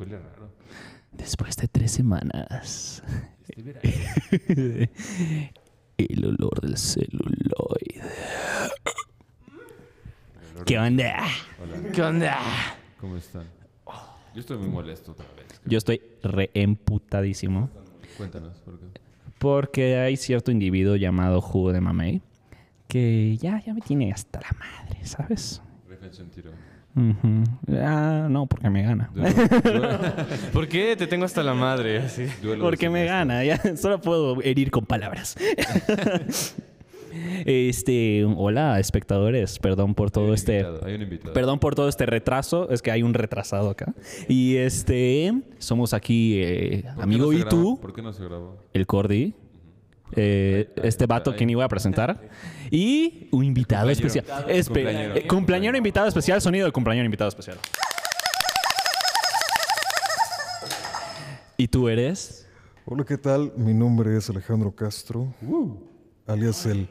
Huele raro. Después de tres semanas, Este verano. el olor del celuloide. Olor ¿Qué onda? Hola, ¿Qué onda? ¿cómo están? Yo estoy muy molesto otra vez. Yo estoy reemputadísimo Cuéntanos, ¿por qué? porque hay cierto individuo llamado Jugo de Mamey que ya, ya me tiene hasta la madre, ¿sabes? Réfense un Ah, no, porque me gana. Duelo- duelo- ¿Por qué te tengo hasta la madre? Así. Porque me gana, ya solo puedo herir con palabras. Este, hola espectadores, perdón por todo un este invitado. Perdón por todo este retraso, es que hay un retrasado acá. Y este, somos aquí eh, ¿Por qué amigo no y tú, ¿Por qué no se grabó? el Cordy, eh, este vato que ni voy a presentar, y un invitado Cumpleañero. especial. Espe- Cumpleañero. eh, cumpleañero invitado especial, sonido de cumpleañero invitado especial. ¿Y tú eres? Hola, ¿qué tal? Mi nombre es Alejandro Castro, alias el,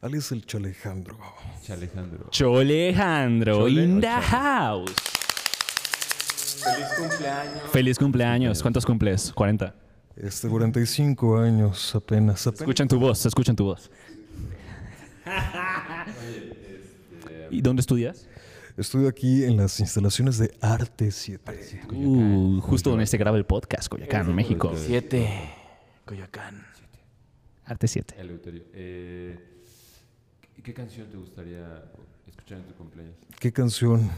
alias el Chalejandro. Chalejandro. Cholejandro, Chole in o the Chole. house. Feliz cumpleaños. Feliz cumpleaños. ¿Cuántos cumples? 40. Este, 45 años apenas. apenas. Escuchan tu voz, escuchan tu voz. ¿Y dónde estudias? Estoy aquí en las instalaciones de Arte 7. Uh, justo donde se graba el podcast, Coyacán, México. Siete. Coyoacán. Arte 7. Eleuterio. Eh, ¿qué- ¿Qué canción te gustaría escuchar en tu cumpleaños? ¿Qué canción?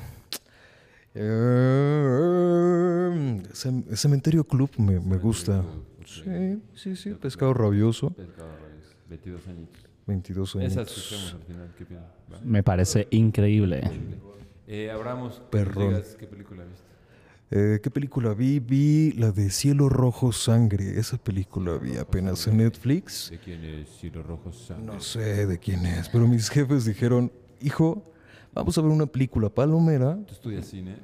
Eh, Cem- Cementerio Club me, me gusta. Sí, sí, sí. Pescado rabioso. Pescado Reyes, 22 añitos. 22 Esa años. escuchamos al final. ¿Qué piensas? ¿Va? Me parece increíble. Eh, Abramos, Perrón. digas ¿qué película viste? Eh, ¿Qué película vi? Vi la de Cielo Rojo Sangre. Esa película vi apenas en Netflix. ¿De quién es Cielo Rojo Sangre? No sé de quién es, pero mis jefes dijeron, hijo, vamos a ver una película palomera. ¿Tú estudias cine?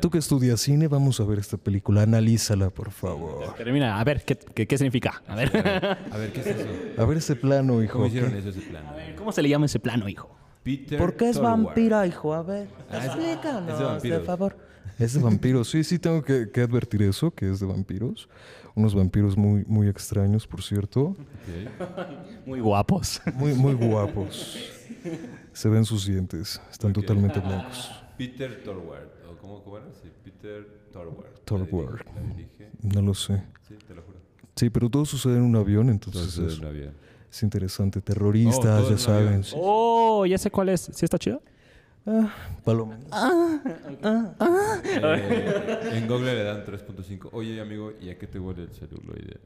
Tú que estudias cine, vamos a ver esta película. Analízala, por favor. Pero mira, a ver, ¿qué, qué, qué significa? A ver. A ver, ¿qué es eso? A ver ese plano, hijo. ¿Cómo hicieron ¿qué? eso ese plan? ¿Cómo se le llama ese plano, hijo? Peter ¿Por qué es Thorwald. vampiro, hijo? A ver, Ah, explícanos, es de favor. Es de vampiros. Sí, sí, tengo que, que advertir eso, que es de vampiros. Unos vampiros muy, muy extraños, por cierto. Muy guapos. Muy, muy guapos. Se ven sus dientes. Están totalmente blancos. Peter Thorwald. ¿O cómo, cómo era? Sí, Peter. La dirige. No lo sé. Sí, te lo juro. Sí, pero todo sucede en un avión, entonces es, no había. es interesante. Oh, Terroristas, en ya un saben. avión. sí. Oh, ya sé cuál es. ¿Sí está chido? Paloma. Eh, en Google le dan 3.5. Oye, amigo, ¿y a qué te huele el celuloide?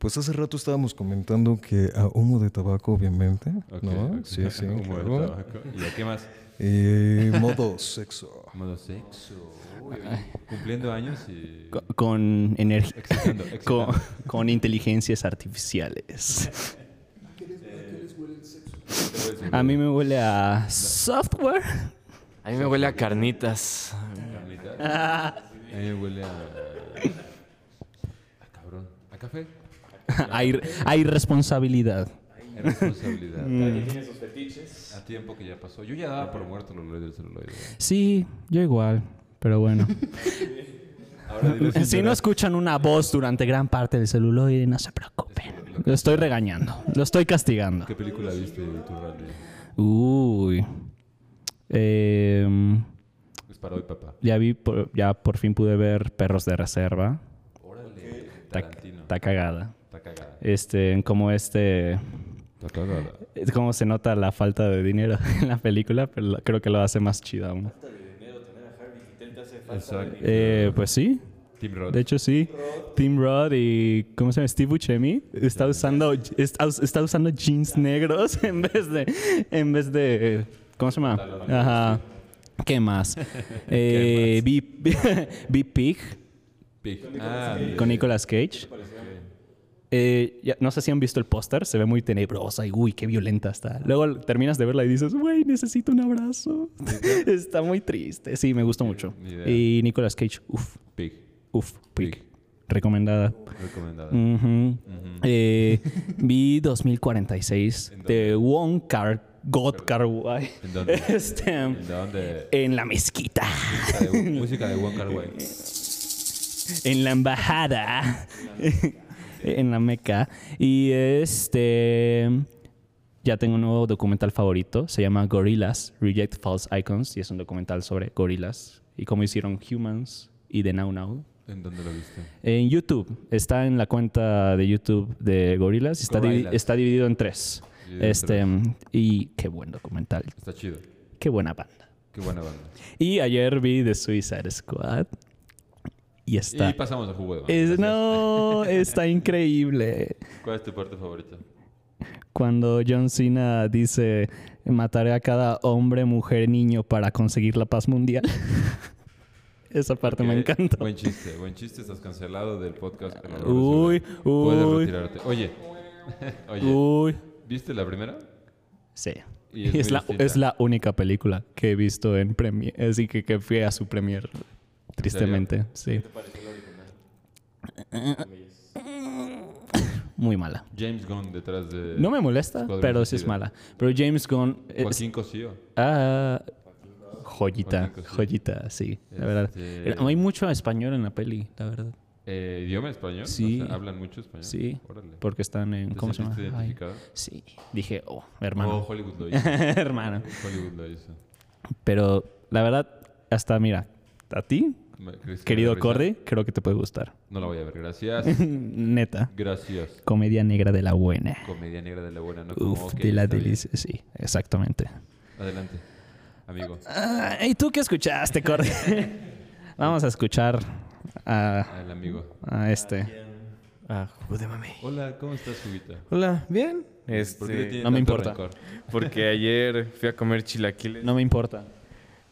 Pues hace rato estábamos comentando que a humo de tabaco, obviamente. ¿No? Sí, sí. Humo de tabaco. ¿Y a qué más? Y modo sexo. Modo sexo. Uy, cumpliendo años y... Co- Con energía. Con, con inteligencias artificiales. A mí me huele a software. A mí me huele a carnitas. Carnita. A mí me huele a... A cabrón. ¿A café? Hay, hay responsabilidad. Hay responsabilidad. Mm. tiene sus fetiches. A tiempo que ya pasó. Yo ya daba por muerto el olor del celuloide. Sí, yo igual. Pero bueno. Ahora dile Si no escuchan una voz durante gran parte del celuloide, no se preocupen. Lo estoy regañando. Lo estoy castigando. ¿Qué película viste tu rally? Uy. Em, Es para hoy, papá. ya vi, por- ya por fin pude ver Perros de Reserva. Órale. Está, Tarantino. está cagada. Este, como este, Está cagada. es como se nota la falta de dinero en la película, pero creo que lo hace más chido aún. Exacto. Eh, pues sí, Tim Roth. de hecho sí. Tim Roth y ¿cómo se llama? Steve Buscemi está usando está, está usando jeans negros en vez de en vez de ¿cómo se llama? Ajá. ¿Qué más? Eh, vi Pig. Ah, con Nicolas Cage. Eh, ya- no sé si han visto el póster, se ve muy tenebrosa y uy, qué violenta está. Luego terminas de verla y dices, güey, necesito un abrazo. está muy triste. Sí, me gustó mucho. Y Nicolas Cage, uff, Pig. uff, Pig. Pig. Recomendada. Recomendada. Ujú. Eh, vi 2046 de Wong Kar God Kar Wai. ¿En dónde? Este, ¿En dónde? en la mezquita. Música de, música de Wong Kar Wai. en la embajada, en la Meca. Y este. Ya tengo un nuevo documental favorito. Se llama Gorillas, Reject False Icons. Y es un documental sobre gorilas y cómo hicieron Humans y The Now Now. ¿En dónde lo viste? En YouTube. Está en la cuenta de YouTube de Gorillas. Está, divi- está dividido en tres. Dividido en Este, tres. y qué buen documental. Está chido. Qué buena banda. Qué buena banda. Y ayer vi The Suicide Squad. Y está. Y pasamos a. Es- Gracias. no, está increíble. ¿Cuál es tu parte favorita? Cuando John Cena dice: Mataré a cada hombre, mujer, niño para conseguir la paz mundial. Esa parte me encanta. Buen chiste, buen chiste. Estás cancelado del podcast. Uy, Puedes uy, retirarte. Oye, oye, uy. ¿viste la primera? Sí. Y es la, es la única película que he visto en premier. Así que, que fui a su premier. Tristemente, sí. Muy mala. James Gunn detrás de. No me molesta, Escuadrón pero sí es mala. Pero James Gunn es Joaquín Cosío. ah, joyita, Cosío. joyita, sí, la verdad. Este- Hay mucho español en la peli, la verdad. Eh, ¿Idioma español? Sí. O sea, ¿Hablan mucho español? Sí, Órale. porque están en ¿Te ¿cómo se llama? Ay, identificado? sí, dije, oh, Oh, hermano, Hollywood lo hizo. hermano. Hollywood lo hizo. Pero la verdad, hasta mira, a ti, Me- ¿crees que querido? Cordy, creo que te puede gustar. No la voy a ver, gracias. Neta, Gracias. comedia negra de la buena. Comedia negra de la buena, ¿no? Como, Uf, ok, de la delicia, sí, exactamente. Adelante, amigo. Ah, ¿Y tú qué escuchaste, Cordy? Vamos a escuchar a, Al amigo. a este. Ah, jugo de mami. Hola, ¿cómo estás, Juguita? Hola, bien. ¿Por qué Este, No me importa. rencor? porque ayer fui a comer chilaquiles. No me importa.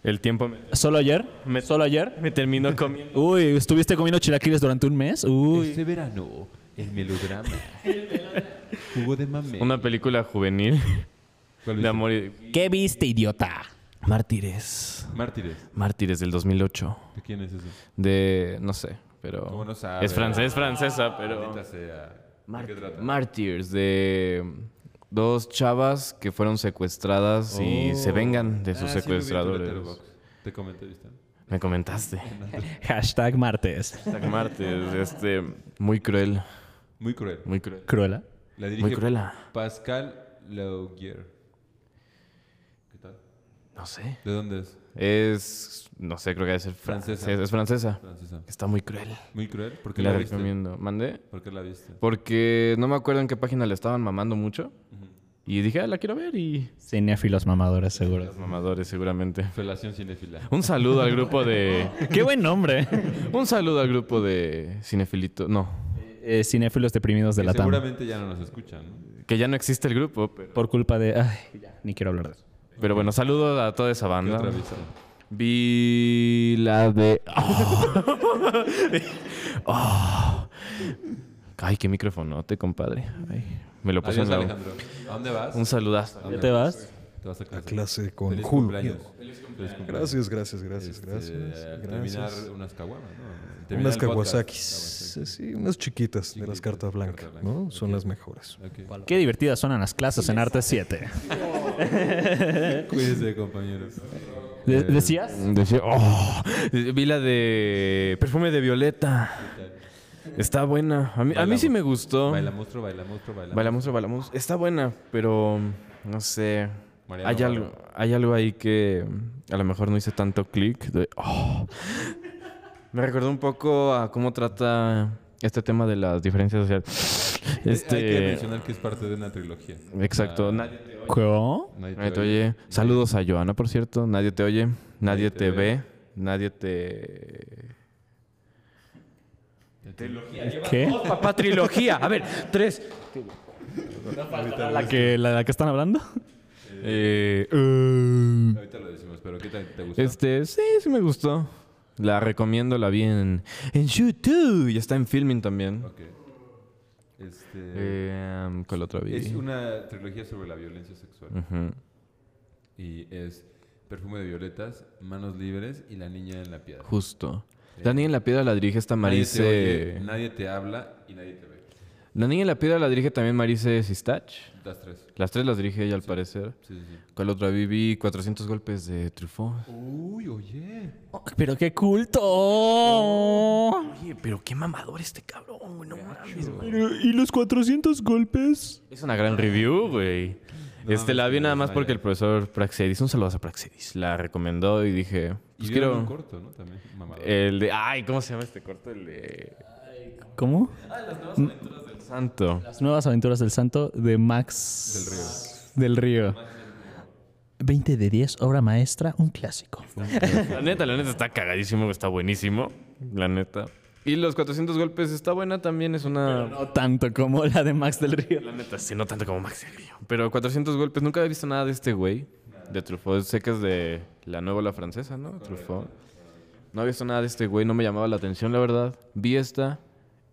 El tiempo me, ¿Solo ayer? Me- ¿Solo ayer? me terminó comiendo. Uy, ¿estuviste comiendo chilaquiles durante un mes? Uy. Este verano, el melodrama. Jugo de mame. Una película juvenil ¿Cuál de amor y... ¿Qué viste, idiota? Mártires. Mártires. Mártires del 2008. ¿De quién es eso? De... no sé, pero... ¿Cómo no sabe? Es francés, francesa, pero... Maldita sea. ¿De qué trata? Mártires de dos chavas que fueron secuestradas y se vengan de sus Ah, secuestradores. Te comenté, ¿viste? Me comentaste. Hashtag martes. Mártires, este... Muy cruel. Muy cruel. Muy cruel. Cruela. La dirige Muy cruela. Pascal Laugier. No sé. ¿De dónde es? Es... No sé, creo que debe ser Francesa. francesa. Es francesa. Francesa. Está muy cruel. Muy cruel. ¿Por qué La la, viste? recomiendo. ¿Mandé? ¿Por qué la viste? Porque no me acuerdo en qué página le estaban mamando mucho. Y dije, ah, la quiero ver y... Cinéfilos mamadores, seguro. Los mamadores, seguramente. Felación cinéfila. Un saludo al grupo de... Qué buen nombre. Un saludo al grupo de Cinefilito. No, Eh, cinéfilos deprimidos de Que la TAM. seguramente ya no nos escuchan, ¿no? que ya no existe el grupo, pero... Por culpa de. Ay, ya, ni quiero hablar de eso. Pero bueno, saludo a toda esa ¿Qué banda. otra viste? Vi la de... Oh. Ay, qué microfonote, compadre. Ay, me lo puse Adiós, en la... Alejandro. ¿A dónde vas? Un saludazo. ¿A dónde ¿Te vas? Te vas a clase. clase con Julio. Cumpleaños. Feliz cumpleaños. Gracias, gracias, gracias, Este, gracias. al Terminar gracias. unas caguamas, ¿no? Terminar Unas podcast. Kawasakis. Sí, unas chiquitas de las cartas blancas, carta ¿no? Son las mejores. Qué divertidas son las clases en Arte 7. Cuídense, compañeros. De- ¿Decías? Decía, oh, vi la de perfume de violeta. Está buena. A mí, a mí sí me gustó. Baila monstruo, baila monstruo, baila. Baila monstruo, baila monstruo. Está buena, pero no sé. Mariano Hay algo, hay algo ahí que a lo mejor no hice tanto clic. oh. Me recordó un poco a cómo trata este tema de las diferencias sociales. Hay que Este, mencionar que es parte de una trilogía. exacto. Ah, Nadie te oye. ¿Cómo? nadie Nadie te oye. Saludos a Joana, por cierto. Nadie te oye. Nadie te ve. Nadie te. ¿Qué? Papá, trilogía. A ver, tres. ¿La que, la, la que están hablando? Eh, uh, Ahorita lo decimos, pero ¿qué tal te gustó? este, sí, sí me gustó. La recomiendo, la vi en, en YouTube. Y está en filming también. Ok. Este, Eh, ¿Cuál otra vi? es una trilogía sobre la violencia sexual. Y es Perfume de Violetas, Manos Libres y La Niña en la Piedra. Justo. La niña en la piedra la dirige esta Nadie te, Marise. oye, nadie te habla y nadie te ve. La Niña y la Piedra la dirige también Marise Sistach. Las tres. Las tres las dirige ella al parecer. Sí, sí, sí. ¿Cuál otra vi? Vi 400 golpes de Truffaut. Uy, oye. Pero qué culto. Oye, pero qué mamador este cabrón, güey. No mames, güey. ¿Y los 400 golpes? Es una gran review, güey. No, este, la vi nada más porque el profesor Praxedis, un saludo a Praxedis, la recomendó y dije, pues quiero un corto, ¿no? También, mamador. el de, ay, ¿cómo se llama este corto? El de ¿Cómo? El Santo. Las nuevas aventuras del santo de Max Del Río. del Río. 20 de 10, obra maestra, un clásico. La neta, la neta está cagadísimo, está buenísimo, la neta. Y los 400 golpes está buena también, es una... No tanto como la de Max del Río. La neta, sí, no tanto como Max del Río. Pero 400 golpes, nunca había visto nada de este güey, de Truffaut. Sé que es de la nueva la francesa, ¿no? Truffaut. No había visto nada de este güey, no me llamaba la atención, la verdad. Vi esta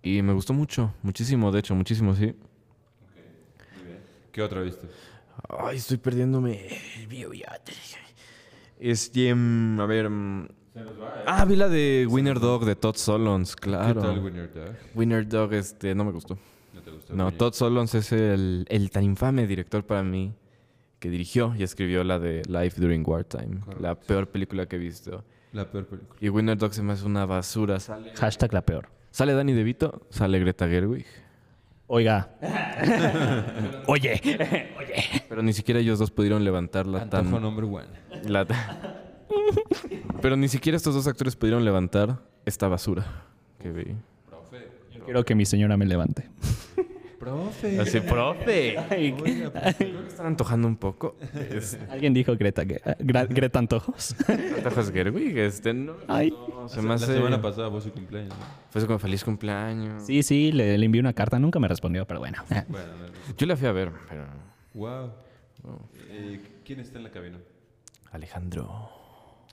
y me gustó mucho, muchísimo, de hecho, muchísimo, sí. ¿Qué otra viste? Ay, estoy perdiéndome el video ya. Este, mm, a ver... mm, Ah, vi la de Winner Dog de Todd Solondz, claro. ¿Qué tal Winner Dog? Winner Dog, este, no me gustó. ¿No te gustó? No, Winner? Todd Solondz es el, el tan infame director para mí que dirigió y escribió la de Life During Wartime, la Correcto. peor película que he visto. La peor película. Y Winner Dog se me hace una basura. Sale, Hashtag la peor. Sale Danny DeVito, sale Greta Gerwig, Oiga. Oye. pero ni siquiera ellos dos pudieron levantarla Antojo tan... number one. la- pero ni siquiera estos dos actores pudieron levantar esta basura que vi. Profe. Quiero que mi señora me levante. Profe. Así, profe. Oiga, profe. Creo que están antojando un poco. Es, Alguien dijo Greta, eh, Gra- Greta Antojos. Antojos Gerwig, este, no, Ay. no, se La me hace... semana pasada fue su cumpleaños. ¿no? Fue como feliz cumpleaños. Sí, sí, le, le envié una carta, nunca me respondió, pero bueno. Bueno, no, Yo la fui a ver, pero... Wow. Eh, ¿Quién está en la cabina? Alejandro.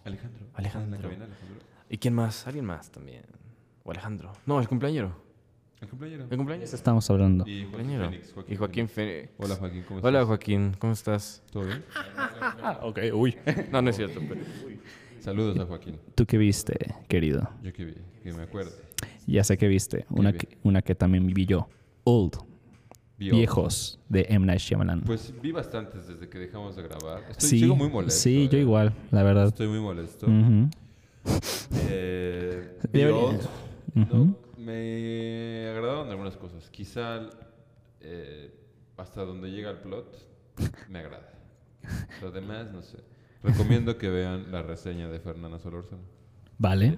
Alejandro. Alejandro. ¿Está en la cabina, Alejandro? ¿Y quién más? Alguien más también. O Alejandro. No, el cumpleañero. El cumpleaños. El cumpleaños. Estamos hablando. Y Joaquín Cumpleañero. Fénix. Y Joaquín Fénix. Hola Joaquín, ¿cómo estás? Hola Joaquín, ¿cómo estás? ¿Todo bien? Ah, ok, uy. No, no es cierto, pero... Saludos a Joaquín. ¿Tú qué viste, querido? Yo que vi, que me acuerde. Ya sé que viste. Una vi? que, una que también vi yo. Old. Vi Viejos de M. Night Shyamalan. Pues vi bastantes desde que dejamos de grabar. Estoy, sí, sigo muy molesto. sí, yo eh. igual, la verdad. Estoy muy molesto. Eh. No, me agradaron algunas cosas. Quizá eh, hasta donde llega el plot me agrada. Lo demás, no sé. Recomiendo que vean la reseña de Fernanda Solórzano. Vale.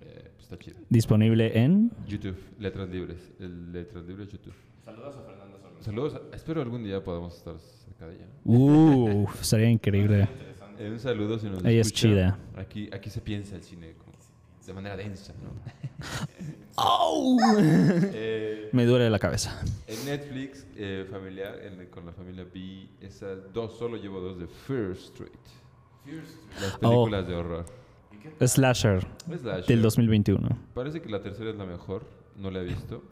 Eh, pues está chido. Disponible en. YouTube, Letras Libres. El Letras Libres YouTube. Saludos a Fernanda Solórzano. Saludos. a- espero algún día podamos estar cerca de ella. Uh, sería increíble. Eh, un saludo si nos Ella es escucha. chida. Aquí, aquí se piensa el cine como de manera densa, ¿no? Eh, Me duele la cabeza. en Netflix, eh, familiar, en- con la familia vi esas dos, solo llevo dos de Fear Street. Las películas de horror. Slasher Slasher. del 2021. Parece que la tercera es la mejor, no la he visto.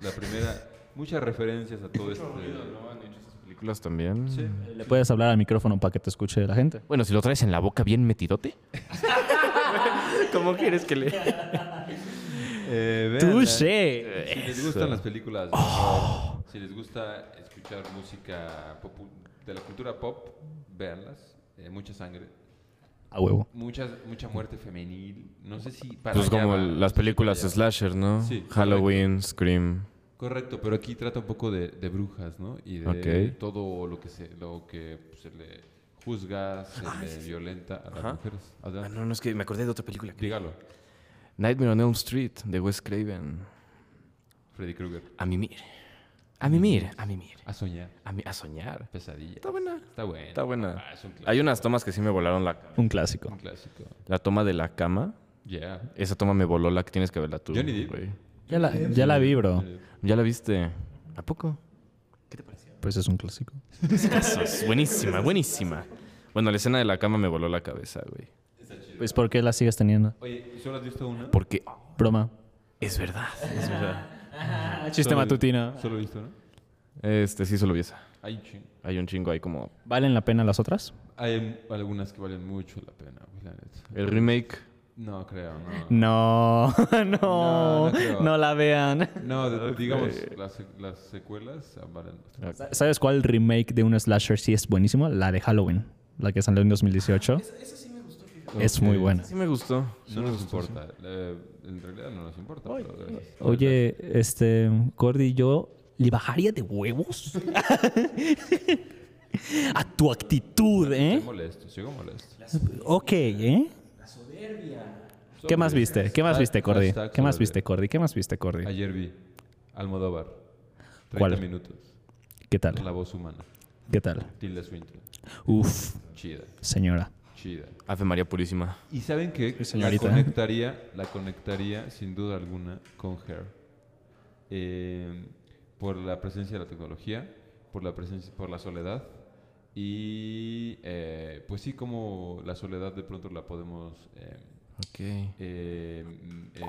La primera, muchas referencias a todo este... ¿Películas también? Sí. ¿Le puedes hablar al micrófono para que te escuche la gente? Bueno, si lo traes en la boca bien metidote. ¿Cómo quieres que le...? Eh, véanla. ¡Touché! Si les gustan las películas horror, si les gusta escuchar música de la cultura pop, véanlas. Eh, mucha sangre, A huevo. mucha, mucha muerte femenil. No sé si para Pues como va, las sé películas para slasher, ¿no? Sí, Halloween, Scream. Correcto, pero aquí trata un poco de, de brujas, ¿no? Y de Ok. todo lo que se, lo que se le juzga, se le violenta a las Ajá. mujeres. Ah, no, no, es que me acordé de otra película. Dígalo, Nightmare on Elm Street, de Wes Craven. Freddy Krueger. A mimir. A mimir, a mimir. A soñar, A, mi- a soñar. pesadilla. Está buena. Está buena. Está buena. Ah, es un clásico. Hay unas tomas que sí me volaron la Un clásico. Un clásico. La toma de la cama. Yeah. Esa toma me voló la que tienes que verla tú. Johnny Depp. Ya la, ya la vi, bro. ¿Ya la viste? ¿A poco? Pues es un clásico. Es buenísima, buenísima. Bueno, la escena de la cama me voló la cabeza, güey. Pues ¿por qué la sigues teniendo? Oye, ¿solo has visto una? Porque Broma. es verdad, es verdad. Chiste Solo- matutino. Solo he visto una. Este, sí, solo vi esa. Hay un chingo. Hay un chingo ahí como... ¿Valen la pena las otras? Hay algunas que valen mucho la pena, güey, la neta. El remake No, creo, no. No, no, No, no creo. no la vean. No, de- digamos, las, las secuelas ah, valen. ¿Sabes cuál remake de un slasher sí es buenísimo? La de Halloween, la que salió en 2018. Es muy buena. Sí me gustó. No nos importa. Eh, en realidad no nos importa. pero. Oye, este, Gordy, yo le bajaría de huevos a tu actitud, Estoy ¿eh? molesto, sigo molesto. Ok, ¿eh? ¿Qué más viste? ¿Qué más viste, Cordy? ¿Qué más viste, Cordy? ¿Qué más viste, Cordy? Ayer vi Almodóvar. 30 ¿Cuál? minutos. ¿Qué tal? La voz humana. ¿Qué tal? Tilda Swinton. Uf, Chida, señora. chida. Ave María Purísima. ¿Y saben qué? La señorita. conectaría, la conectaría sin duda alguna con Hair. Eh, por la presencia de la tecnología, por la presencia, por la soledad. Y eh, pues sí, como la soledad de pronto la podemos eh, eh, mm, eh,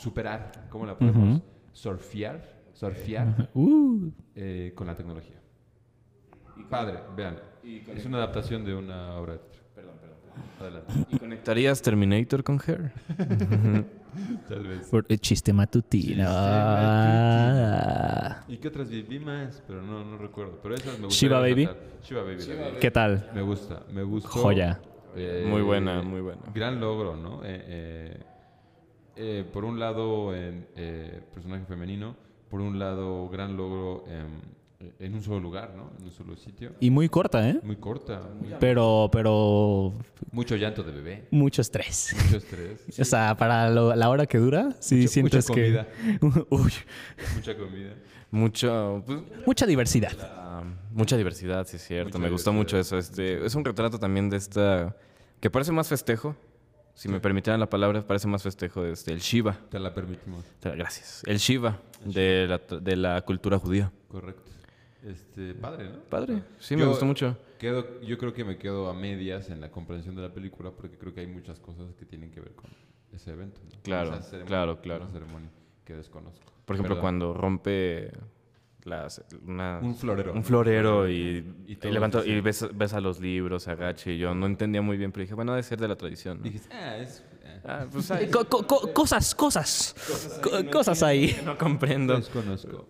superar, cómo la podemos Ujú. surfear, surfear Uh, eh, con la tecnología. Padre, vean. Es una adaptación de una obra de teatro. Perdón, perdón. Adelante. ¿Y conectarías Terminator con Her? Tal vez. por el chiste matutino. Ah. ¿Y qué otras vi? Más, pero no, no recuerdo. Pero esas me Shiva Baby. Shiva Baby. la vi. ¿Qué tal? Me gusta, me gustó. Joya. Eh, Muy buena, muy buena. Gran logro, ¿no? Eh, eh, eh, por un lado, eh, personaje femenino. Por un lado, gran logro en, en un solo lugar, ¿no? En un solo sitio. Y muy corta, ¿eh? Muy corta. muy- Pero, pero mucho llanto de bebé. mucho estrés. Mucho estrés. O sea, para lo- la hora que dura, sí Mucha- sientes mucha que... Uy, Mucha comida. Mucho, pues, mucha diversidad. mucha diversidad, sí es cierto. Mucha me gustó mucho eso. Este, es un retrato también de esta... Que parece más festejo. Si me permitieran la palabra, parece más festejo este, el Shiva. Te la permitimos. Gracias. El Shiva de la, de la cultura judía. Correcto. Este, padre, ¿no? Padre. Sí, me gustó mucho. Quedo, yo creo que me quedo a medias en la comprensión de la película porque creo que hay muchas cosas que tienen que ver con ese evento. ¿no? Claro, Esa ceremonia, claro, claro. esa ceremonia que desconozco. Por ejemplo, Perdón. cuando rompe las, una- Un florero. un florero y, Y y, levanto- y ves, ves a los libros, se agacha y yo no entendía muy bien, pero dije, bueno, debe ser de la tradición. ¿no? Dijiste, ah, es... eh, Ah, pues ay, Co- co- co- cosas, cosas. Co- cosas ahí. no comprendo. desconozco.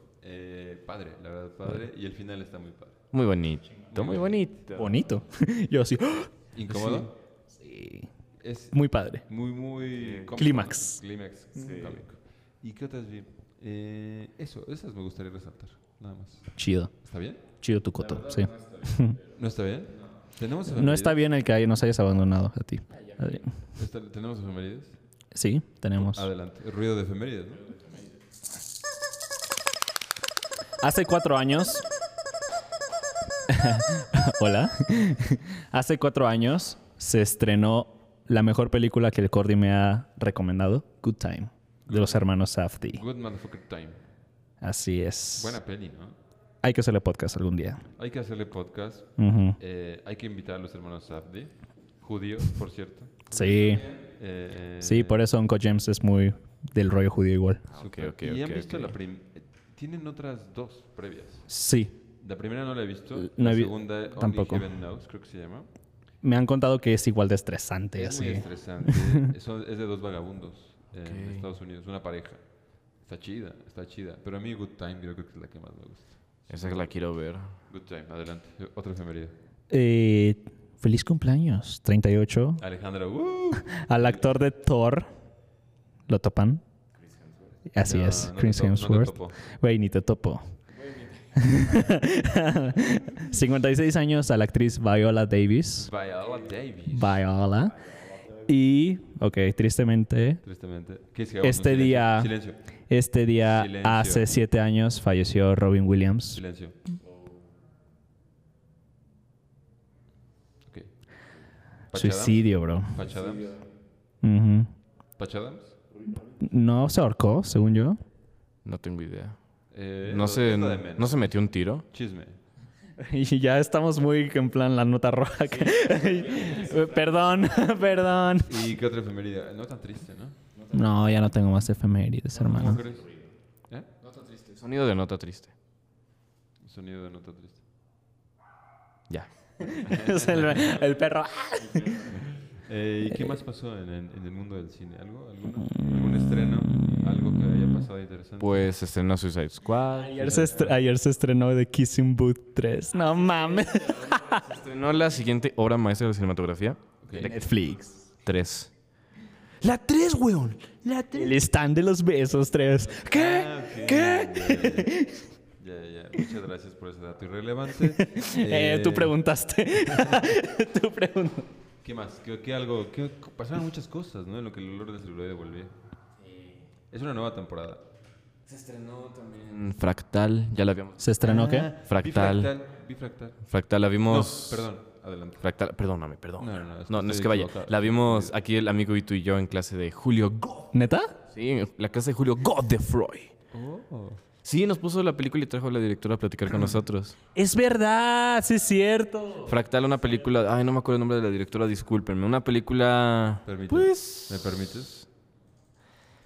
Padre, la verdad, padre. Y el final está muy padre. Muy bonito, muy bonito. Bonito. Yo así. ¡ah! ¿Incómodo? Sí. Es Muy padre. muy, muy... cómico. Clímax. Clímax. cómico. ¿Y qué otras vi? Eh, eso, esas me gustaría resaltar. Nada más. Chido. ¿Está bien? Chido tu coto. Sí. ¿No está bien? ¿Tenemos No está efemérides? bien el que hay- nos hayas abandonado a ti. Está- ¿Tenemos efemérides? Sí, tenemos. Adelante. Ruido de efemérides, ¿no? Hace cuatro años. Hola. Hace cuatro años se estrenó la mejor película que el Cordy me ha recomendado, Good Time, de los hermanos Safdie. Good Motherfucker Time. Así es. Buena peli, ¿no? Hay que hacerle podcast algún día. Hay que hacerle podcast. Ujú. Eh, hay que invitar a los hermanos Safdie. Judíos, por cierto. Sí, Eh, sí, por eso Uncle James es muy del rollo judío igual. súper. ok, ¿Y han visto ok. la prim... eh, Tienen otras dos previas. Sí, La primera no la he visto. No la he vi- segunda, Only tampoco. Heaven Knows, creo que se llama. me han contado que es igual de estresante, Es muy así. estresante. Eso es de dos vagabundos eh, en. Estados Unidos, una pareja. Está chida, está chida. Pero a mí Good Time yo creo que es la que más me gusta. Esa la quiero ver. Good Time, adelante. Otra efeméride. Eh, feliz cumpleaños, 38. Alejandra, ¡uh! Al actor de Thor, ¿lo topan? Así No, es, no Chris topo, no te Hemsworth. topo. Güey, ni te topo. 56 años a la actriz Viola Davis. Viola Davis. Viola. Y, ok, tristemente, Tristemente. ¿Qué es que? Este día- Silencio. este día Silencio. hace 7 años falleció Robin Williams. Silencio. Ok. Patch Adams. Suicidio, bro. Patch Adams. Ujú. Patch Adams. No se ahorcó, según yo. No tengo idea. Eh, No se, no metió un tiro. Chisme. Y ya estamos muy en plan la nota roja. que- perdón, perdón. ¿Y qué otra efeméride? No tan triste, ¿no? No, ya no tengo más efemérides, ¿Cómo hermano. crees? ¿Eh? Sonido de nota triste. Sonido de nota triste. Ya. Es el, el perro. Eh, ¿Y qué más pasó en, el- en el mundo del cine? ¿Algo? ¿Alguno? ¿Algún estreno? ¿Algo que haya pasado interesante? Pues se estrenó Suicide Squad. Ayer se, estre- ayer se estrenó The Kissing Booth 3. No mames. Se estrenó la siguiente obra maestra de la cinematografía. Netflix. 3. La 3, weón. La 3. El stand de los besos 3. ¿Qué? Ah, ok, ¿Qué? Ya, ya, ya. Muchas gracias por ese dato irrelevante. Eh, tú preguntaste. tú preguntaste. ¿Qué más? ¿Qué, qué algo? ¿Qué, pasaron muchas cosas, ¿no? En lo que el olor de celuloide volvía. Es una nueva temporada. Se estrenó también Fractal. Ya la habíamos. ¿Se estrenó qué? Ah, Fractal. Bifractal. Bifractal. Fractal la No, vimos. perdón. Adelante. Fractal, perdóname, perdón. No, no, no, es que No, no es que vaya. La vimos aquí el amigo y tú y yo en clase de Julio God. ¿Neta? Sí, la clase de Julio God de Freud. Oh. Sí, nos puso la película y trajo a la directora a platicar con nosotros. Es verdad, sí es cierto. Fractal, una película. Ay, no me acuerdo el nombre de la directora, discúlpenme. Una película. Pues. ¿Me permites?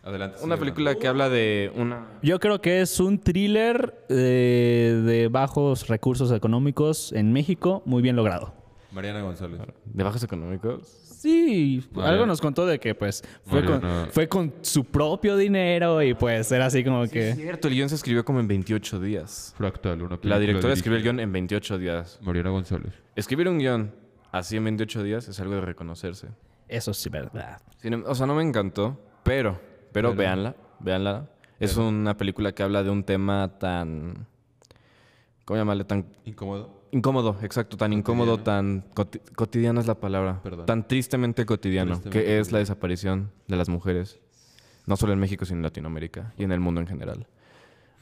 Adelante. Una película que habla de una. Yo creo que es un thriller eh, de bajos recursos económicos en México, muy bien logrado. Mariana González. de bajos económicos. Sí, algo nos contó de que pues fue con, fue con su propio dinero y pues era así como Es que... cierto, el guion se escribió como en 28 días. Fractal, una película La directora escribió el guion en 28 días. Mariana González. Escribir un guion así en 28 días es algo de reconocerse. Eso sí, verdad. Sin em- o sea, no me encantó, pero, pero, Pero- véanla, véanla. Es una película que habla de un tema tan... ¿Cómo llamarle? Tan Incómodo. Incómodo, exacto. Tan incómodo, tan... coti- cotidiano es la palabra. Perdón. Tan tristemente cotidiano, Tristemente que es la desaparición de las mujeres. No solo en México, sino en Latinoamérica y en el mundo en general.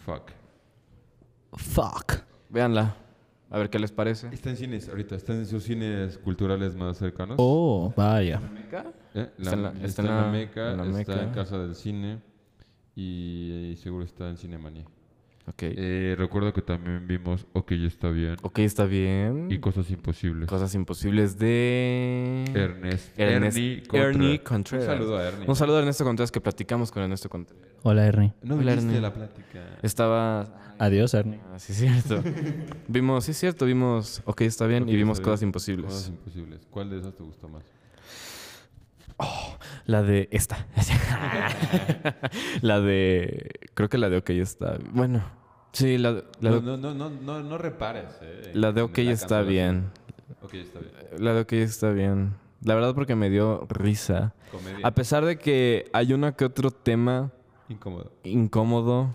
Fuck. Fuck. Véanla, a ver qué les parece. Está en cines ahorita. Está en sus cines culturales más cercanos. Oh, vaya. Eh, Está en la- está, está en en la la- Meca, en la está en Casa del Cine y, y seguro está en Cinemanía. Ok. Eh, recuerdo que también vimos Ok, está bien ok, está bien. y Cosas Imposibles. Cosas imposibles de... Ernest, Ernest- Ernie Contreras. Ernie Contreras. Un saludo a Ernie. Un saludo a Ernesto Contreras que platicamos con Ernesto Contreras. Hola, Ernie. No Hola, Ernie. la plática. Estaba... Adiós, Ernie. Ah, sí, es cierto. vimos, sí, es cierto, vimos Ok, está bien Ok, y vimos está bien. Cosas Imposibles. Cosas Imposibles. ¿Cuál de esas te gustó más? La de esta. la de... Creo que la de Ok está... Bueno, sí, la, la no, de, no, no, no, no, no repares. Eh, la de Ok la está bien. Ok, está bien. La de Ok está bien. La verdad porque me dio risa. Comedia. A pesar de que hay uno que otro tema Incómodo. incómodo,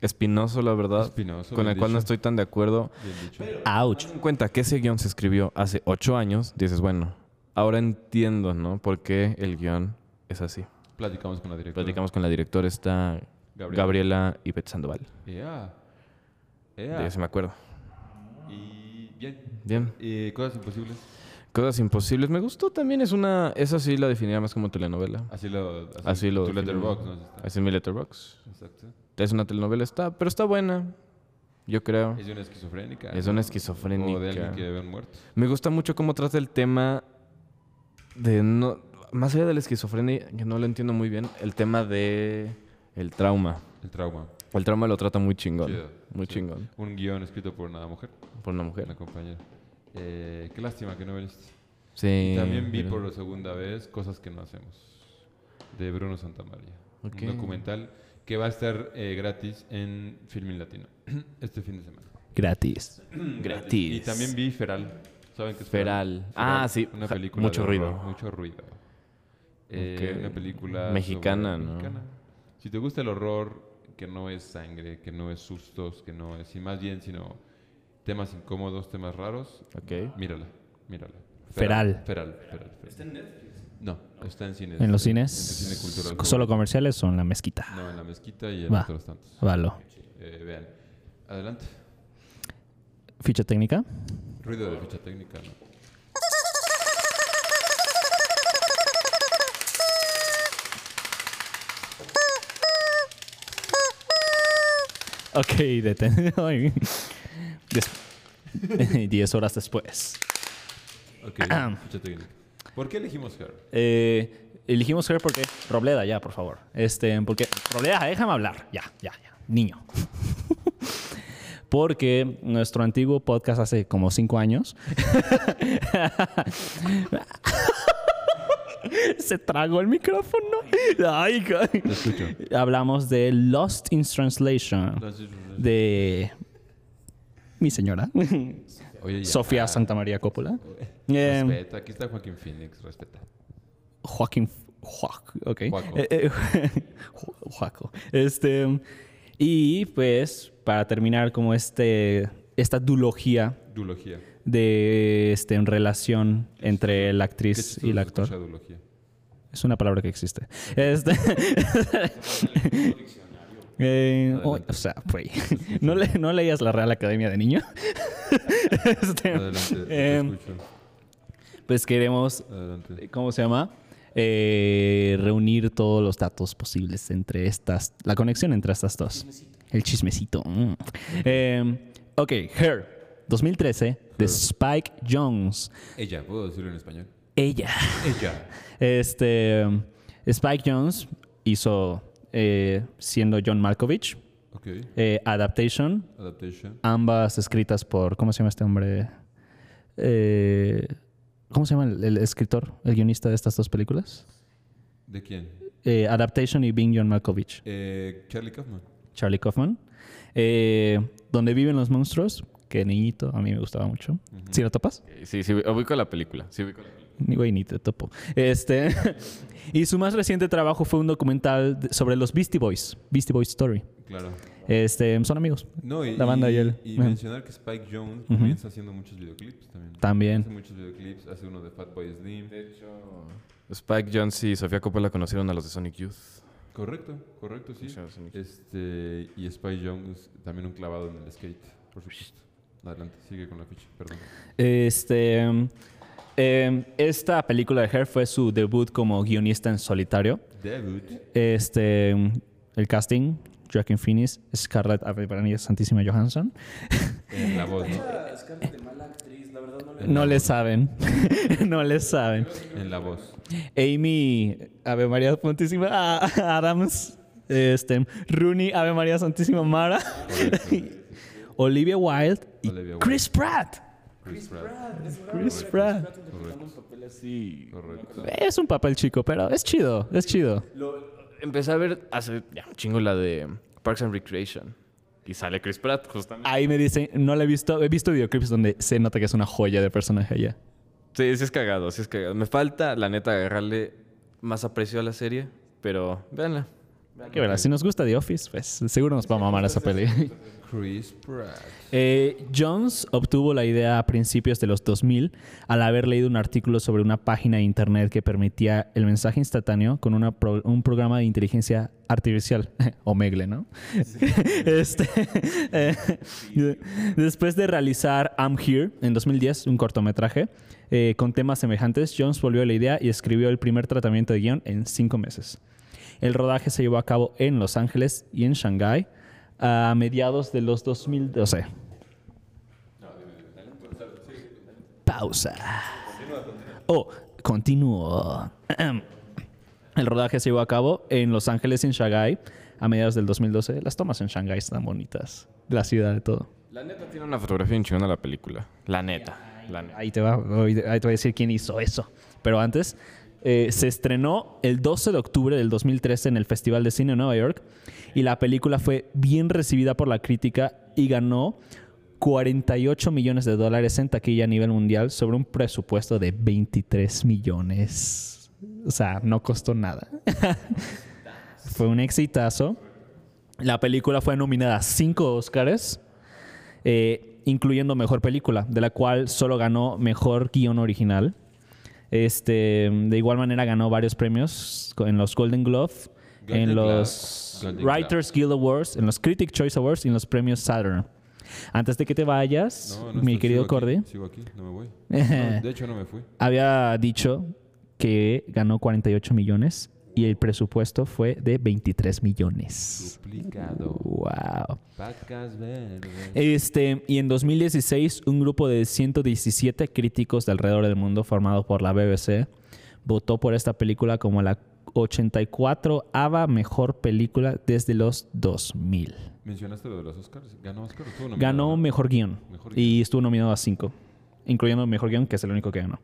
espinoso, la verdad, Espinoso, con el cual no estoy tan de acuerdo. Bien dicho. Ouch. Ten en cuenta que ese guion se escribió hace ocho años, dices, bueno, ahora entiendo, ¿no? Por qué el guion es así. Platicamos con la directora. Platicamos con la directora, está Gabriela. Gabriela y Bet Sandoval. De Ea. eso me acuerdo. Y bien. Bien. Eh, cosas imposibles. Cosas imposibles. Me gustó también, es una... Esa sí la definiría más como telenovela. Así lo. Así lo Tu letterbox, ¿no? Así mi letterbox. Exacto. Es una telenovela, está... Pero está buena, yo creo. Es de una esquizofrénica. Es una O esquizofrénica. de alguien que un muerto. Me gusta mucho cómo trata el tema de no más allá de la esquizofrenia que no lo entiendo muy bien el tema de el trauma El trauma. el trauma lo trata muy chingón Chido, muy chido. chingón Un guion escrito por una mujer, por una una mujer compañera. Eh, qué lástima que no viniste. sí Y también vi pero- por segunda vez Cosas que no hacemos. De Bruno Santamaría. Ok. Un documental que va a estar eh, gratis en Filmin Latino. este fin de semana. Gratis. gratis Y también vi Feral. ¿Saben qué es Feral. Ah, sí. Una película mucho de ruido. horror, Mucho ruido. Eh, Ok. Una película Mexicana, sobre- ¿no? mexicana. Si te gusta el horror, que no es sangre, que no es sustos, que no es... Y más bien, sino temas incómodos, temas raros, Ok. mírala, mírala. Feral. Feral, feral. ¿Está en Netflix? No, está en cines. ¿En los En cines? tu cine cultural. ¿Solo comerciales o en la mezquita? No, en la mezquita y en Va. otros tantos. Valo. Eh, vean. Adelante. Ficha técnica. Ruido de ficha técnica, ¿no? Ok, detenido. Des- Diez horas después. Ok, ficha técnica. ¿Por qué elegimos Her? Eh, elegimos Her porque... Robleda, ya, por favor. Este, porque... Robleda, déjame hablar. Ya, ya, ya. Niño. porque nuestro antiguo podcast hace como cinco años... Se tragó el micrófono. Ay. Hablamos de Lost in Translation de mi señora, Oye. Sofía Santa María Coppola. Eh, Respeta, aquí está Joaquín Phoenix, respeta. Joaquín. Joac, ok. Joaco. Eh, eh, Joaco. Este. Y pues, para terminar, como este. Esta Duología. de este, en relación entre la actriz y el actor. Es una palabra que existe. Este. Eh, oh, o sea, güey. ¿No, le- ¿No leías la Real Academia de Niño? Este, Adelante, te escucho. pues queremos Adelante. ¿cómo se llama? Eh, reunir todos los datos posibles entre estas, la conexión entre estas dos. El chismecito. mm. Eh, ok, Her, 2013, de Spike Jones. Ella, ¿puedo decirlo en español? Ella. Ella. Este, Spike Jones hizo, eh, siendo John Malkovich, Ok. eh, Adaptation, Adaptation. ambas escritas por, ¿cómo se llama este hombre? Eh, ¿Cómo se llama el, el escritor, el guionista de estas dos películas? ¿De quién? Eh, Adaptation y Being John Malkovich. Eh, Charlie Kaufman. Charlie Kaufman. Eh, Donde viven los monstruos, que niñito, a mí me gustaba mucho. ¿Sí lo topas? Sí, sí, ubico la película. Sí, ubico la película. Ni güey, ni te topo. Este, y su más reciente trabajo fue un documental de- sobre los Beastie Boys, Beastie Boys Story. Claro. Este, son amigos. No, y, La banda y él. y mencionar que Spike Jones comienza haciendo muchos videoclips también. También. Hace muchos videoclips. Hace uno de Fatboy Slim. Spike Jones y Sofía Coppola conocieron a los de Sonic Youth. Correcto, correcto, sí. Este, y Spike Jones también un clavado en el skate, por supuesto. Adelante, sigue con la ficha, perdón. Este, em, esta película de Her fue su debut como guionista en solitario. Debut. Este, el casting, Joaquin Phoenix, Scarlett O'Hara, Santísima Johansson. En la voz, ¿no? No le saben. no le saben. En la voz. Amy, Ave María Santísima Adams. Este, Rooney, Ave María Santísima Mara. Olivia Wilde y Olivia Wilde. Chris Pratt. Chris Pratt. Chris Pratt. Correcto. Correcto. Es un papel chico, pero es chido, es chido. Empecé a ver hace ya un chingo la de Parks and Recreation. Y sale Chris Pratt, justamente. Ahí me dicen, no la he visto, he visto videoclips donde se nota que es una joya de personaje ella. Sí, sí es cagado, sí es cagado. Me falta, la neta, agarrarle más aprecio a la serie, pero véanla. Que verla. Si nos gusta The Office, pues seguro nos va a mamar esa peli. Chris Pratt. Eh, Jones obtuvo la idea a principios de los 2000 al haber leído un artículo sobre una página de internet que permitía el mensaje instantáneo con una pro- un programa de inteligencia artificial, Omegle, ¿no? Este, eh, después de realizar I'm Here en 2010, un cortometraje eh, con temas semejantes, Jones volvió a la idea y escribió el primer tratamiento de guion en cinco meses. El rodaje se llevó a cabo en Los Ángeles y en Shanghái a mediados de los 2012. Pausa. Oh, continúo. El rodaje se llevó a cabo en Los Ángeles y en Shanghái a mediados del 2012. Las tomas en Shanghái están bonitas. La ciudad de todo. La neta tiene una fotografía bien chingona la película. La neta. La neta. Ahí te va, ahí te voy a decir quién hizo eso. Pero antes, eh, se estrenó el 12 de octubre del 2013 en el Festival de Cine de Nueva York y la película fue bien recibida por la crítica y ganó 48 millones de dólares en taquilla a nivel mundial sobre un presupuesto de 23 millones. O sea, no costó nada. fue un exitazo. La película fue nominada a cinco Oscars, eh, incluyendo Mejor Película, de la cual solo ganó Mejor Guión Original. Este, de igual manera ganó varios premios en los Golden Globe, Golden en los Golden Writers Guild Awards, en los Critic Choice Awards y en los premios Saturn. Antes de que te vayas, No, no mi estoy- querido sigo aquí, Cordy, Sigo aquí, no me voy. No, de hecho, no me fui. había dicho que ganó 48 millones y el presupuesto fue de 23 millones. Duplicado. Wow. Este, y en 2016, un grupo de 117 críticos de alrededor del mundo, formado por la BBC, votó por esta película como la 84 ava mejor película desde los 2000. Mencionaste lo de los Oscars. ¿Ganó Oscar o estuvo nominado, Ganó mejor guion Mejor y estuvo nominado a 5, incluyendo mejor guion, que es el único que ganó.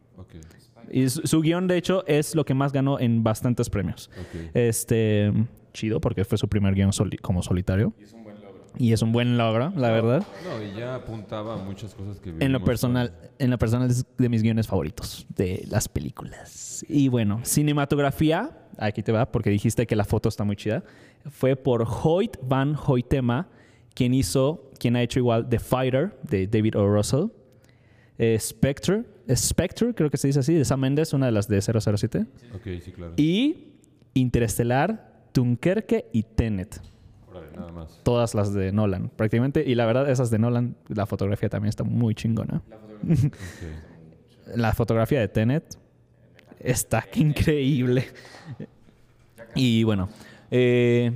Y su, su guion, de hecho, es lo que más ganó en bastantes premios. Este, chido, porque fue su primer guion soli- como solitario. Y es un buen logro. Y es un buen logro, la verdad. No, y ya apuntaba a muchas cosas que En lo personal, en lo personal es de mis guiones favoritos de las películas. Y bueno, cinematografía, aquí te va, porque dijiste que la foto está muy chida. Fue por Hoyt Van Hoytema, quien hizo, quien ha hecho igual The Fighter de David O. Russell, eh, Spectre, eh, Spectre, creo que se dice así, de Sam Mendes, una de las de 007, Ok, sí, claro. y Interestelar, Dunkerque y Tenet. Nada más. Todas las de Nolan, prácticamente. Y la verdad, esas de Nolan, la fotografía también está muy chingona. Ok. La fotografía de Tenet está increíble. Y bueno, eh,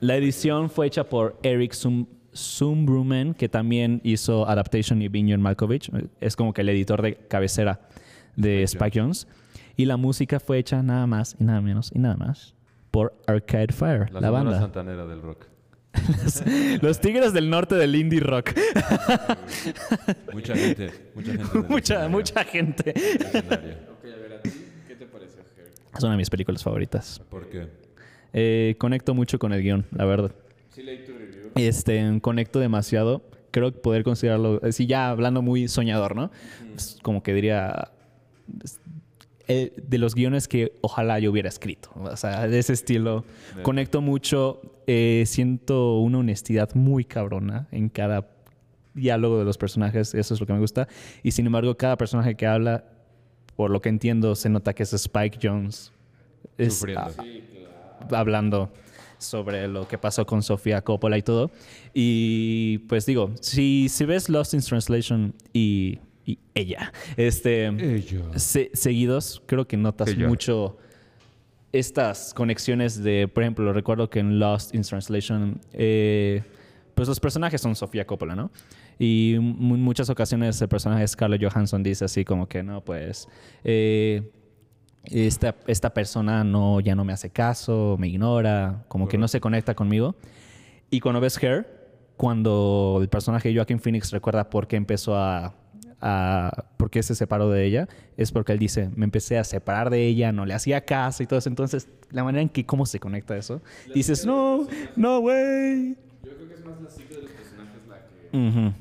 la edición fue hecha por Eric Zum- Zumbrumen, que también hizo Adaptation y Vineyard Malkovich. Es como que el editor de cabecera de Spike Jones. Y la música fue hecha nada más y nada menos y nada más por Arcade Fire, La, la, banda. santanera del rock. Los Tigres del Norte del indie rock. Mucha gente, mucha gente. mucha, mucha gente. Escenario. Ok, a ver, ¿a ti qué te pareció, Harry? Es una de mis películas favoritas. ¿Por qué? Eh, conecto mucho con el guion, la verdad. Sí leí tu review. Este, conecto demasiado. Creo que poder considerarlo, eh, sí, ya hablando muy soñador, ¿no? Es como que diría es- eh, de los guiones que ojalá yo hubiera escrito. O sea, de ese estilo. Conecto mucho. eh, siento una honestidad muy cabrona en cada diálogo de los personajes. Eso es lo que me gusta. Y sin embargo, cada personaje que habla, por lo que entiendo, se nota que es Spike Jones. Es, hablando sobre lo que pasó con Sofía Coppola y todo. Y pues digo, si, si ves Lost in Translation y, y ella, este, se- seguidos, creo que notas Ella. mucho estas conexiones de, por ejemplo, recuerdo que en Lost in Translation, eh, pues los personajes son Sofía Coppola, ¿no? Y en mu- muchas ocasiones el personaje de Scarlett Johansson dice así como que, no, pues, eh, esta, esta persona no, ya no me hace caso, me ignora, como que no se conecta conmigo. Y cuando ves Her, cuando el personaje de Joaquin Phoenix recuerda por qué empezó a, a- por qué se separó de ella, es porque él dice, me empecé a separar de ella, no le hacía caso y todo eso. Entonces, la manera en que cómo se conecta eso, dices, no, no, güey. Yo creo que es más la psique de los personajes la que... Ujú.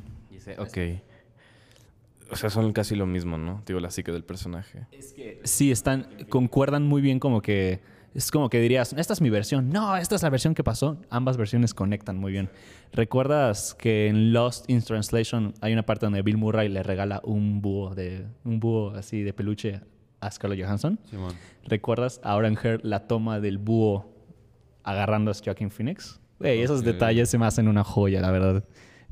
Dice, ok. O sea, son casi lo mismo, ¿no? Digo, la psique del personaje. Sí, están, concuerdan muy bien como que, es como que dirías, esta es mi versión, no, esta es la versión que pasó, ambas versiones conectan muy bien. ¿Recuerdas que en Lost in Translation hay una parte donde Bill Murray le regala un búho, de, un búho así de peluche a Scarlett Johansson? Simón. ¿Recuerdas ahora en Her la toma del búho agarrando a Joaquin Phoenix? Güey, esos detalles se me hacen una joya, la verdad.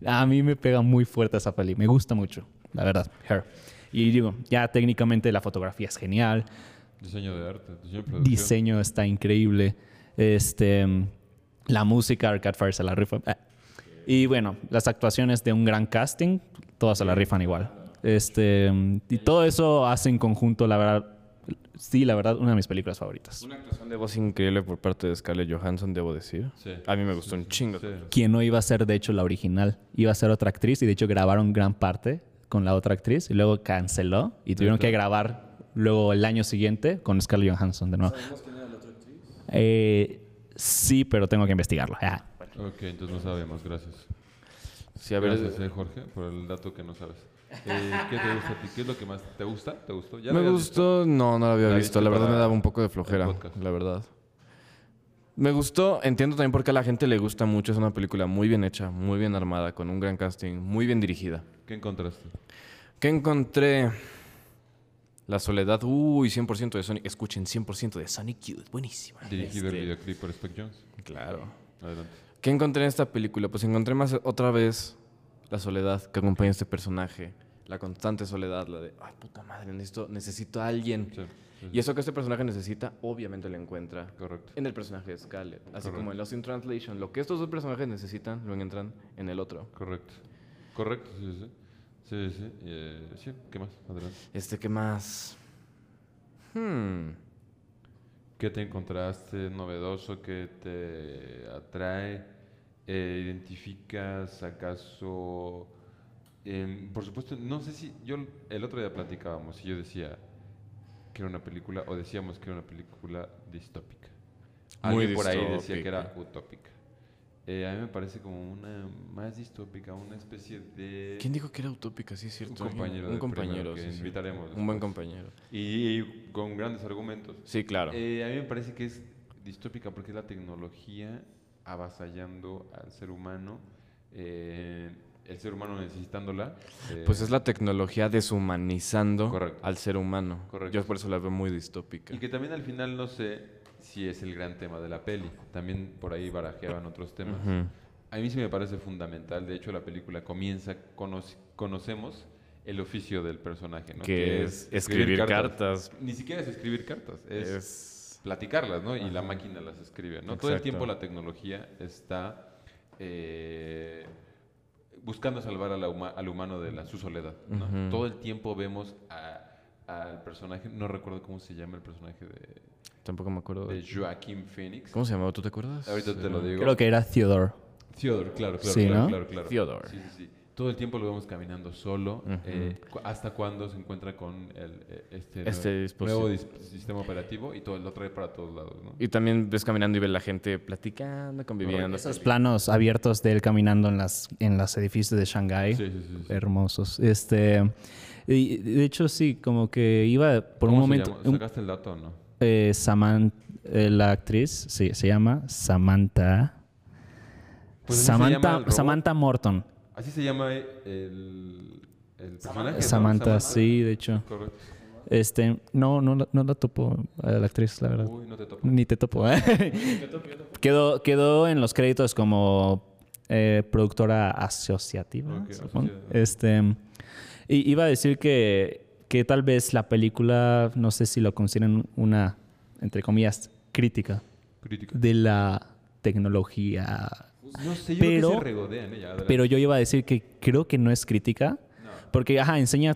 A mí me pega muy fuerte esa peli. Me gusta mucho, la verdad, Her. Y digo, ya técnicamente la fotografía es genial. Diseño de arte, diseño de. Diseño está increíble. Este, la música, Arcade Fire se la rifa. Ah. Y bueno, las actuaciones de un gran casting, todas se la rifan igual. Este, y todo eso hace en conjunto, la verdad, sí, la verdad, una de mis películas favoritas. Una actuación de voz increíble por parte de Scarlett Johansson, debo decir. Sí. A mí me gustó un chingo. Sí. Quien no iba a ser, de hecho, la original, iba a ser otra actriz y de hecho grabaron gran parte con la otra actriz y luego canceló y tuvieron que grabar luego el año siguiente con Scarlett Johansson de nuevo. Eh, sí, pero tengo que investigarlo. Ah. Ok, entonces no sabemos, gracias. Sí, a ver, Gracias, eh, Jorge, por el dato que no sabes. Eh, ¿Qué te gusta a ti? ¿Qué es lo que más te gusta? ¿Te gustó? ¿Ya me visto? gustó. No, no lo había La visto. La verdad me daba un poco de el flojera. La verdad. Me gustó. Entiendo también por qué a la gente le gusta mucho. Es una película muy bien hecha, muy bien armada, con un gran casting, muy bien dirigida. ¿Qué encontraste? ¿Qué encontré? La soledad. Uy, 100% de Sonic. Escuchen, 100% de Sonic Youth. Buenísima. Dirigido el Este, videoclip por Spike Jones. Claro. Adelante. ¿Qué encontré en esta película? Pues encontré más otra vez la soledad que acompaña a este personaje. La constante soledad, la de, ay, puta madre, necesito, necesito a alguien. Sí, sí, Y eso que este personaje necesita, obviamente lo encuentra correcto. en el personaje de Scarlett. Así Correcto. como en Lost in Translation. Lo que estos dos personajes necesitan, lo encuentran en el otro. Correcto. Correcto, sí, sí. Sí, sí. sí. Eh, sí, ¿qué más? Adelante. Este, ¿qué más? Hmm. ¿Qué te encontraste novedoso que te atrae? Eh, ¿Identificas acaso? Em, por supuesto, no sé si yo el otro día platicábamos y yo decía, que era una película, o decíamos que era una película distópica. Muy Alguien por ahí decía que era distópica. utópica. Eh, a mí me parece como una más distópica, una especie de... ¿Quién dijo que era utópica? Sí, es cierto. Un compañero Un compañero, que sí, sí. invitaremos Un buen compañero. Y, y con grandes argumentos. Sí, claro. Eh, a mí me parece que es distópica porque es la tecnología avasallando al ser humano, eh, el ser humano necesitándola. eh, Pues es la tecnología deshumanizando Correcto. al ser humano. Correcto. Yo por eso la veo muy distópica. Y que también al final no sé si es el gran tema de la peli. También por ahí barajeaban otros temas. A mí sí me parece fundamental. De hecho, la película comienza, conoce- conocemos el oficio del personaje, ¿no? Que es escribir cartas. Ni siquiera es escribir cartas, es, Es... platicarlas, ¿no? Y la máquina las escribe, ¿no? Todo el tiempo la tecnología está eh, buscando salvar a la huma- al humano de la, su soledad, ¿no? Todo el tiempo vemos a- al personaje, no recuerdo cómo se llama el personaje de, Tampoco me acuerdo. de Joaquin Phoenix. ¿Cómo se llamaba? ¿Tú te acuerdas? Ahorita te lo digo. Creo que era Theodore. Theodore, claro, claro, Sí, claro, ¿no? claro, claro. Theodore. Sí, sí, sí. Todo el tiempo lo vemos caminando solo, eh, cu- hasta cuando se encuentra con el, eh, este, Este nuevo, dispositivo. nuevo dis- sistema operativo y todo lo trae para todos lados, ¿no? Y también ves caminando y ves la gente platicando, conviviendo. Esos planos abiertos de él caminando en las en los edificios de Shanghái. Sí, sí, sí, sí. Hermosos. Este y de hecho sí, como que iba por un ¿Cómo se momento llama? un- ¿Sacaste el dato o no? eh, Saman- eh, la actriz sí, se llama Samantha Pues se llama Samantha. Samantha Morton. Así se llama el, el personaje. ¿no? Samantha, sí, de hecho. Correcto. Este, no, no, la- no la topo a la actriz, la verdad. Uy, no te topo. Ni te topo. ¿eh? quedó, quedó en los créditos como eh, productora asociativa. Ok, supongo. asociada. Este, y iba a decir que, que tal vez la película, no sé si lo consideran una, entre comillas, crítica Crítica. de la tecnología. No sé, yo Pero- creo que se regodean ella. adelante. Pero yo iba a decir que creo que no es crítica, porque, ajá, enseña,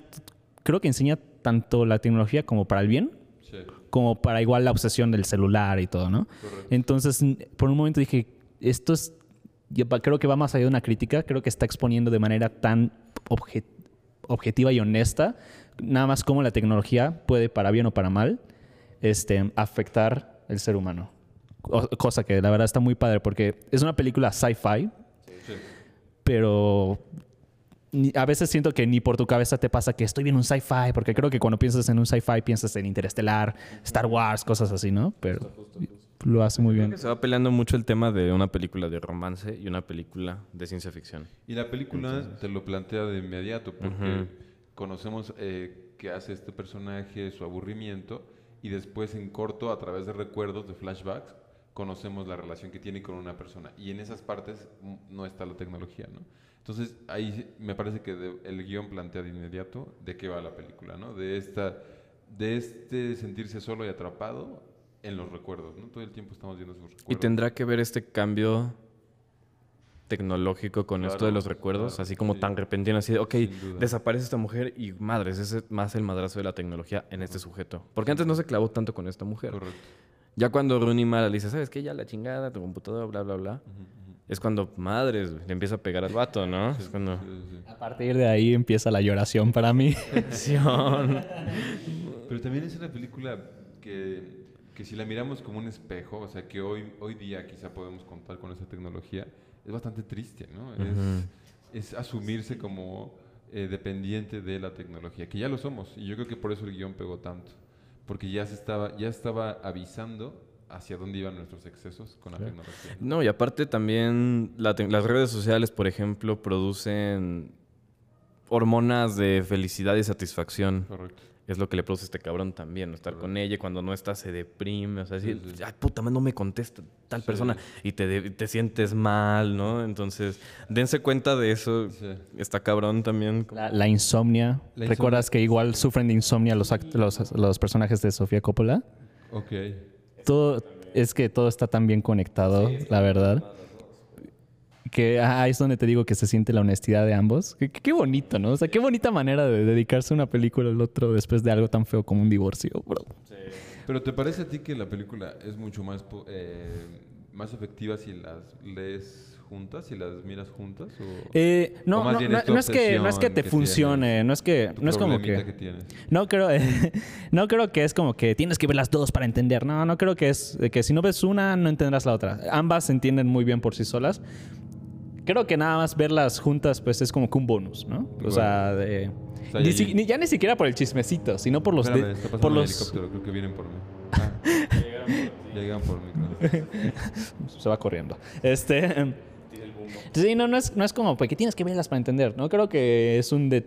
creo que enseña tanto la tecnología como para el bien, Sí, como para igual la obsesión del celular y todo, ¿no? correcto. Entonces, por un momento dije, esto es, yo creo que va más allá de una crítica, creo que está exponiendo de manera tan obje- objetiva y honesta, nada más cómo la tecnología puede, para bien o para mal, este, afectar el ser humano. Cosa que la verdad está muy padre, porque es una película sci-fi, Sí. pero a veces siento que ni por tu cabeza te pasa que estoy viendo un sci-fi, porque creo que cuando piensas en un sci-fi piensas en Interestelar, Star Wars, cosas así, ¿no? Pero lo hace muy Creo bien. que se va peleando mucho el tema de una película de romance y una película de ciencia ficción. Y la película te lo plantea de inmediato porque Ujú. conocemos eh, qué hace este personaje, su aburrimiento, y después en corto, a través de recuerdos, de flashbacks, conocemos la relación que tiene con una persona. Y en esas partes mm, no está la tecnología, ¿no? Entonces ahí me parece que de- el guion plantea de inmediato de qué va la película, ¿no? De, esta, de este sentirse solo y atrapado en los recuerdos, ¿no? Todo el tiempo estamos viendo sus recuerdos. Y tendrá que ver este cambio tecnológico con esto de los recuerdos, claro, así como sí. tan repentino, así de, ok, desaparece esta mujer y madres, ese es más el madrazo de la tecnología en este sujeto. Porque antes no se clavó tanto con esta mujer. Correcto. Ya cuando Rooney Mara le dice, ¿sabes qué? Ya la chingada, tu computadora, bla, bla, bla. Es cuando, madres, le empieza a pegar al vato, ¿no? Es cuando... Sí, sí, sí. A partir de ahí empieza la lloración para mí. Pero también es una película que, que si la miramos como un espejo, o sea, que hoy, hoy día quizá podemos contar con esa tecnología, es bastante triste, ¿no? es, es asumirse como eh, dependiente de la tecnología, que ya lo somos, y yo creo que por eso el guion pegó tanto, porque ya, se estaba, ya estaba avisando hacia dónde iban nuestros excesos con la tecnología. No, y aparte también la te- las redes sociales, por ejemplo, producen hormonas de felicidad y satisfacción. Correcto. Es lo que le produce a este cabrón también, ¿no? estar con ella y cuando no está se deprime, o sea, Sí, sí. ay, puta, madre, no me contesta tal Sí. persona y te, te sientes mal, ¿no? Entonces, dense cuenta de eso. Sí. Está cabrón también. La, la insomnia. La ¿Recuerdas que igual sufren de insomnia los, act- los, los personajes de Sofía Coppola? Ok. Todo, es que todo está tan bien conectado, la verdad. Que ah, ahí es donde te digo que se siente la honestidad de ambos. Qué, qué bonito, ¿no? O sea, qué bonita manera de dedicarse a una película al otro después de algo tan feo como un divorcio, bro. Pero ¿te parece a ti que la película es mucho más eh, más efectivas si las lees juntas, si las miras juntas? O, Eh, o no, más no, bien no, no es que, no es que te que funcione, tienes, no es que, no es como que, que no creo, no creo que es como que tienes que ver las dos para entender. No, no creo que es que si no ves una no entenderás la otra. Ambas se entienden muy bien por sí solas. Creo que nada más verlas juntas pues es como que un bonus, ¿no? O sea, de, sea, ni ya- si- ni- ya ni siquiera por el chismecito, sino por los, de- Espérame, está pasando por los, helicóptero, creo que vienen por mí. Ah. Llegan por mí, creo. se va corriendo. Este. Sí, no, no es, no es como porque tienes que verlas para entender. No creo que es un. de-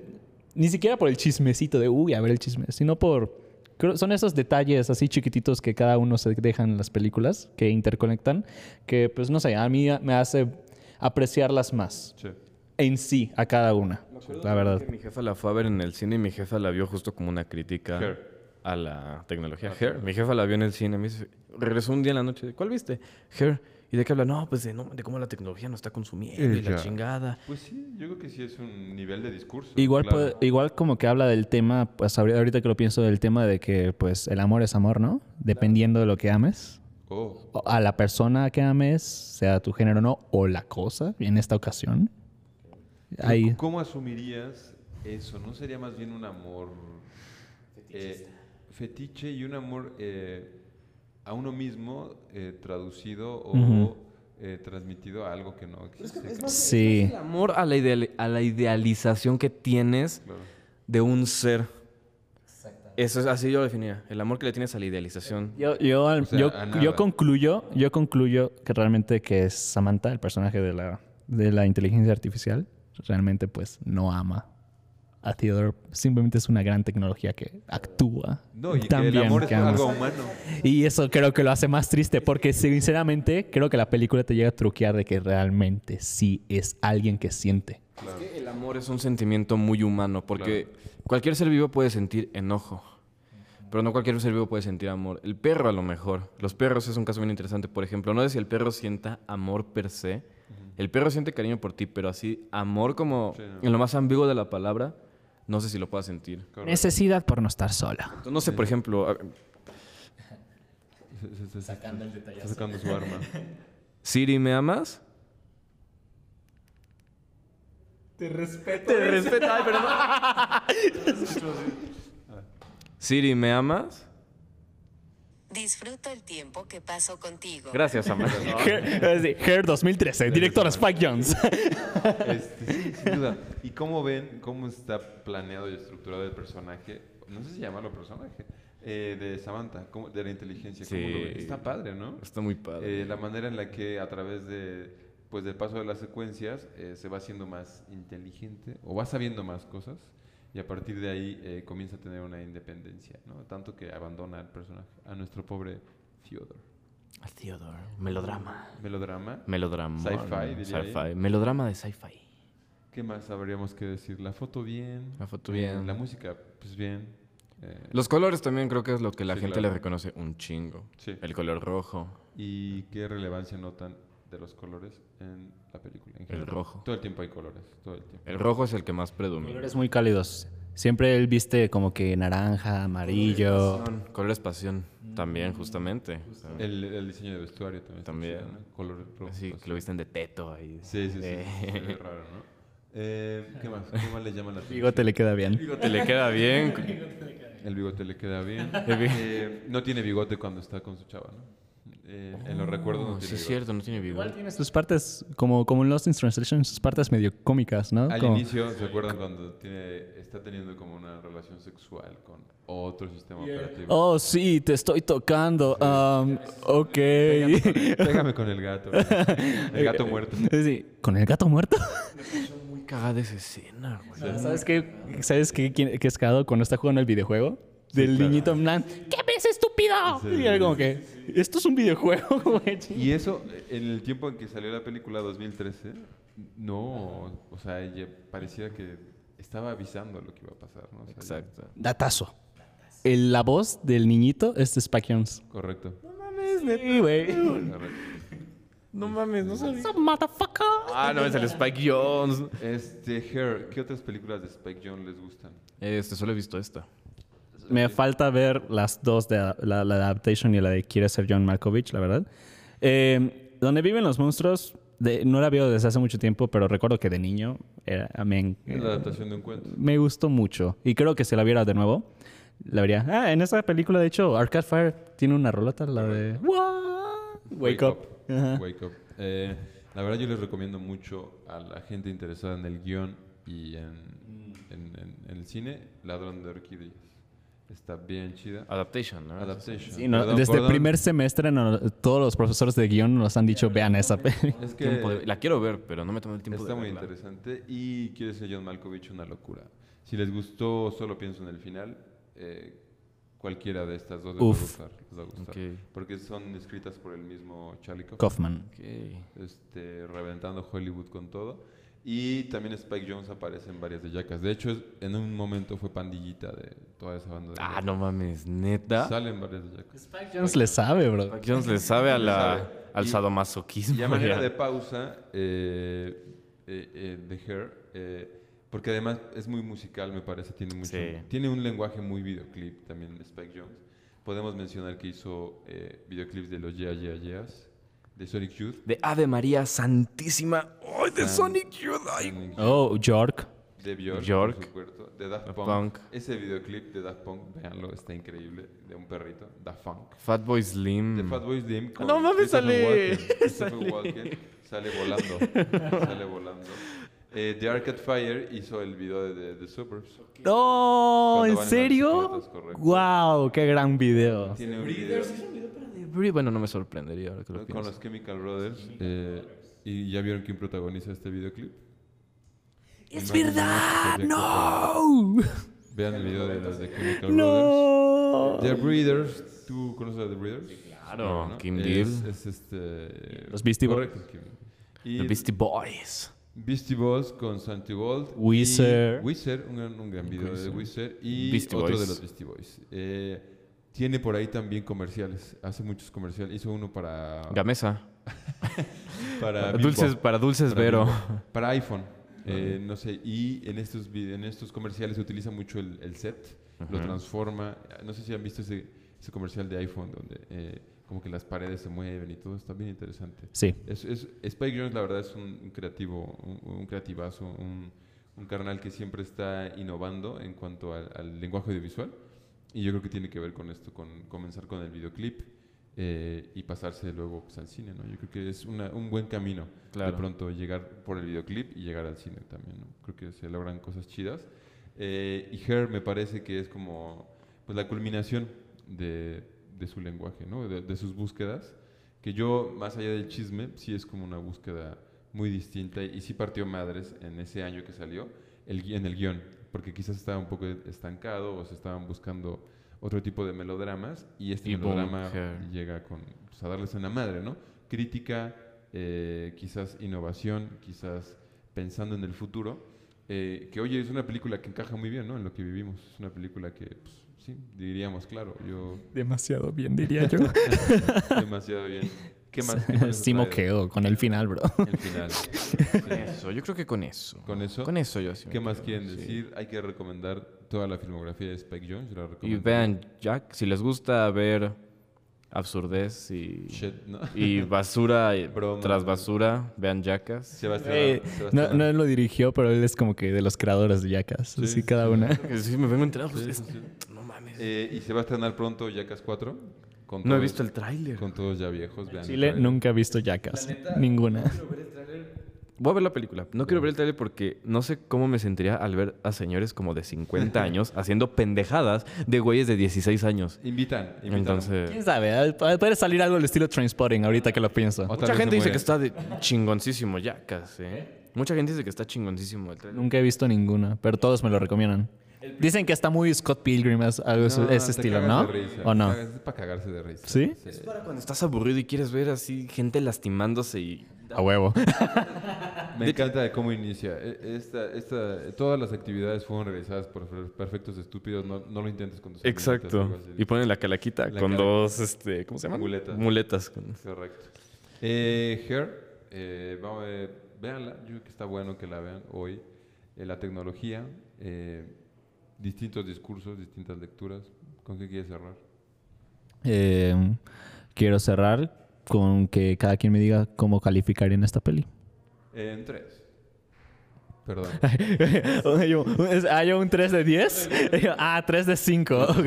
ni siquiera por el chismecito de uy, a ver el chisme, sino por. creo- son esos detalles así chiquititos que cada uno se deja en las películas, que interconectan, que pues no sé, a mí me hace apreciarlas más Sí. en sí, a cada una. La verdad. Que mi jefa la fue a ver en el cine y mi jefa la vio justo como una crítica a la tecnología. Hair. Mi jefa la vio en el cine. Me dice, regresó un día en la noche. ¿Cuál viste? Hair. ¿Y de qué habla? No, pues de, no, de cómo la tecnología nos está consumiendo y la chingada. Pues sí, yo creo que sí es un nivel de discurso. Igual, claro. puede- igual como que habla del tema, pues ahori- ahorita que lo pienso, del tema de que pues el amor es amor, ¿no? Dependiendo de lo que ames. Oh, a la persona que ames, sea tu género o no, o la cosa, en esta ocasión. Ahí. ¿Cómo asumirías eso? ¿No sería más bien un amor eh, fetiche y un amor eh, a uno mismo eh, traducido o Ujú. eh, transmitido a algo que no existe? Sí. El amor a la, ideali- a la idealización que tienes Claro. de un ser. Eso es así yo lo definía. El amor que le tienes a la idealización. Yo, yo, O sea, yo, yo concluyo, yo concluyo que realmente que es Samantha, el personaje de la, de la inteligencia artificial, realmente pues no ama a Theodore. Simplemente es una gran tecnología que actúa No, y tan que el bien amor es que ama. algo humano. Y eso creo que lo hace más triste porque sinceramente creo que la película te llega a truquear de que realmente sí es alguien que siente. Es que el amor es un sentimiento muy humano porque cualquier ser vivo puede sentir enojo, pero no cualquier ser vivo puede sentir amor. El perro a lo mejor. Los perros es un caso bien interesante. Por ejemplo, no sé si el perro sienta amor per se. El perro siente cariño por ti, pero así amor como Sí, no. en lo más ambiguo de la palabra, no sé si lo pueda sentir. Correcto. Necesidad por no estar sola. Entonces, no sé, por ejemplo, se- se- Está sacando su arma. Siri, ¿me amas? Te respeto. Te respeto. Ay, perdón. Siri, ¿me amas? Disfruto el tiempo que paso contigo. Gracias, amor. Hair, Hair 2013, director Spike Jones. Este, sí, sin duda. ¿Y cómo ven cómo está planeado y estructurado el personaje? No sé si llamarlo personaje. eh, de Samantha, cómo- de la inteligencia. ¿cómo lo ven? Sí. Está padre, ¿no? Está muy padre. Eh, la manera en la que a través de, pues, del paso de las secuencias eh, se va haciendo más inteligente o va sabiendo más cosas y a partir de ahí eh, comienza a tener una independencia, ¿no? Tanto que abandona al personaje, a nuestro pobre Theodore. Theodore. Melodrama. Melodrama. Melodrama. Sci-fi. Sci-fi. Melodrama de sci-fi. ¿Qué más habríamos que decir? La foto bien. La foto bien. la música, pues bien. eh, Los colores también creo que es lo que la Sí, gente claro. le reconoce un chingo. Sí. El color rojo. ¿Y qué relevancia notan de los colores en la película? en general? rojo. Todo el tiempo hay colores, todo el tiempo. El rojo es el que más predomina. Colores muy cálidos. Siempre él viste como que naranja, amarillo. Colores pasión. También, justamente. El, el diseño de vestuario también. También. chido, ¿no? Colores rojos. Así que lo visten de teto ahí. Sí, sí, sí. Eh. Raro, ¿no? Eh, ¿Qué más? ¿Qué más le llama la atención? Bigote le queda bien. Te le queda bien. El bigote le queda bien. El bi- Eh, no tiene bigote cuando está con su chava, ¿no? Eh, en los recuerdos no Oh, tiene sí, es cierto, no tiene bigote. Tiene sus partes, como, como en Lost in Translation, sus partes medio cómicas, ¿no? Al Como- inicio, ¿se acuerdan cuando tiene, está teniendo como una relación sexual con otro sistema operativo? Oh, sí, te estoy tocando. Um, ok. Pégame con el gato. El gato muerto. Sí, ¿Con el gato muerto? Muy cagada esa escena, güey. ¿Sabes qué? ¿Sabes qué, quién- qué es cagado cuando está jugando el videojuego? Del claro. niñito plan, ¿qué ves, estúpido? Sí, y era como que, esto es un videojuego, güey. Y eso, en el tiempo en que salió la película 2013, no, o sea, ella parecía que estaba avisando lo que iba a pasar, ¿no? O sea, ya- Exacto. Datazo. El- la voz del niñito es de Spike Jones. Correcto. Sí, güey. correcto. No mames, no sabía. Motherfucker. Ah, no, es el Spike Jones. Este, Hair, ¿qué otras películas de Spike Jones les gustan? Este, solo he visto esta. Me falta ver las dos de la, la adaptation y la de Quiere ser John Malkovich, la verdad. Eh, Donde viven los monstruos, de- no la veo desde hace mucho tiempo, pero recuerdo que de niño era, me, la adaptación de un cuento. me gustó mucho. Y creo que si la viera de nuevo, la vería. Ah, en esa película, de hecho, Arcade Fire tiene una rolota, la de... What? Wake, up. Ajá. Wake Up. Eh, la verdad yo les recomiendo mucho a la gente interesada en el guion y en, en- en- en el cine, Ladrón de Orquídeas. Está bien chida. Adaptation, ¿no? Adaptation. Sí, no, Perdón, desde el primer semestre no- todos los profesores de guion nos han dicho, vean esa película. Es que de- La quiero ver, pero no me tomo el tiempo está de muy verla. interesante y quiere ser John Malkovich una locura. Si les gustó, solo pienso en el final. eh, cualquiera de estas dos les va a Uf. gustar. les va a gustar. Ok. Porque son escritas por el mismo Charlie Kaufman. Este, reventando Hollywood con todo. Y también Spike Jones aparece en varias de Jackass. De hecho, en un momento fue pandillita de toda esa banda. De Ah, Jackass. no mames, neta. Salen varias de Jackass. Spike Jones le sabe, bro. Spike Jones le sabe a la, sabe. al Y- sadomasoquismo. Y a manera ya. de pausa, eh, eh, eh, de Hair, eh, porque además es muy musical, me parece, tiene mucho, Sí. tiene un lenguaje muy videoclip también Spike Jones. Podemos mencionar que hizo eh, videoclips de los Yeah Yeah Yeahs, de Sonic Youth. De Ave María Santísima. ¡Ay, de San- Sonic Youth! ¡Ay! Sonic Youth, Oh, York. de por supuesto, de Daft Punk. Punk. Ese videoclip de Daft Punk, véanlo, está increíble, de un perrito, Daft Punk. Fatboy Slim. De Fatboy Slim con. No mames, sale- Walken. Christopher Walken sale volando. sale volando. Eh, The Arcade Fire hizo el video de The, Suburbs. No, ¿en serio? Wow, qué gran video. Tiene un video Bueno, no me sorprendería ahora que lo con pienso. los Chemical Brothers. eh, y ya vieron quién protagoniza este videoclip. ¡Es Imagínate verdad! que había ¡No! Vean el video de los de Chemical Brothers. ¡No! The Breeders. ¿Tú conoces a The Breeders? Claro, Kim es, Deal. Es este. Los Beastie Boys. Kim. The Beastie Boys. Beastie Boys con Santi Gold. Weezer. y Weezer, un gran, un gran video de Weezer. Y Beastie otro Boys. de los Beastie Boys. Eh, tiene por ahí también comerciales. Hace muchos comerciales. Hizo uno para. Gamesa. para Dulces, para Dulces para Vero. Bimbo, Para iPhone. Eh, no sé. Y en estos, en estos comerciales se utiliza mucho el, el set. Lo transforma. No sé si han visto ese, ese comercial de iPhone donde. eh, como que las paredes se mueven y todo, está bien interesante. Sí. Es, es- Spike Jones, la verdad, es un, un creativo, un, un creativazo, un, un carnal que siempre está innovando en cuanto al, al lenguaje audiovisual. Y yo creo que tiene que ver con esto, con comenzar con el videoclip eh, y pasarse luego pues, al cine, ¿no? Yo creo que es una- un buen camino Claro. de pronto llegar por el videoclip y llegar al cine también, ¿no? Creo que se logran cosas chidas. Eh, y Her me parece que es como pues, la culminación de, de su lenguaje, ¿no? De, de sus búsquedas. Que yo, más allá del chisme, sí es como una búsqueda muy distinta y sí partió madres en ese año que salió el, en el guion, porque quizás estaba un poco estancado o se estaban buscando otro tipo de melodramas y este Y melodrama llega con, pues, a darles en la madre, ¿no? Crítica, eh, quizás innovación, quizás pensando en el futuro, eh, que oye, es una película que encaja muy bien, ¿no? En lo que vivimos, es una película que, pues, sí, diríamos, claro, yo Demasiado bien, diría yo. demasiado bien. ¿Qué más? ¿Qué más nos sí trae moqueo con el final, bro. El final. Eso, yo creo que con eso. Con eso. Con eso yo sí. me ¿Qué más quedo, quieren sí. decir? Hay que recomendar toda la filmografía de Spike Jones. la Y vean Jack, si les gusta ver absurdez y, Shit, ¿no? y basura y- Broma. tras basura, vean Jackas. Sebastián. Eh, Sebastián. no, no lo dirigió, pero él es como que de los creadores de Jackass. Sí, Así sí, cada sí. una. Sí, me vengo enterado. pues. No mames. Eh, y se va a estrenar pronto Jackass 4. Con no he visto el tráiler. Con todos ya viejos. vean Chile nunca ha visto Jackass. Ninguna. Voy a ver la película. No quiero ver el tráiler porque no sé cómo me sentiría al ver a señores como de 50 años haciendo pendejadas de güeyes de 16 años. Invitan. invitan. Entonces... ¿Quién sabe? Puede salir algo del estilo Trainspotting ahorita que lo pienso. Mucha gente dice que está de chingoncísimo Jackass, ¿eh? Mucha gente dice que está chingoncísimo el tráiler. Nunca he visto ninguna, pero todos me lo recomiendan. Dicen que está muy Scott Pilgrim, es- algo ese- No, ese te estilo, ¿no? de risa. ¿O no? Es para cagarse de risa. ¿Sí? Es para cuando estás aburrido y quieres ver así gente lastimándose y... A huevo. Me encanta de cómo inicia. E- Esta, esta, todas las actividades fueron realizadas por per- perfectos estúpidos. No, no lo intentes con tus Exacto. Y ponen la calaquita La con dos, este, ¿cómo se llaman? Muletas. Muletas. Correcto. Eh, Her, eh, vamos, eh, véanla. Yo creo que está bueno que la vean hoy. Eh, la tecnología, eh, distintos discursos, distintas lecturas. ¿Con qué quieres cerrar? Eh, quiero cerrar con que cada quien me diga cómo calificarían esta peli. En tres. Perdón. Yo, ¿Ah, un 3 de 10? Yo, Ah, 3 de 5. Ok.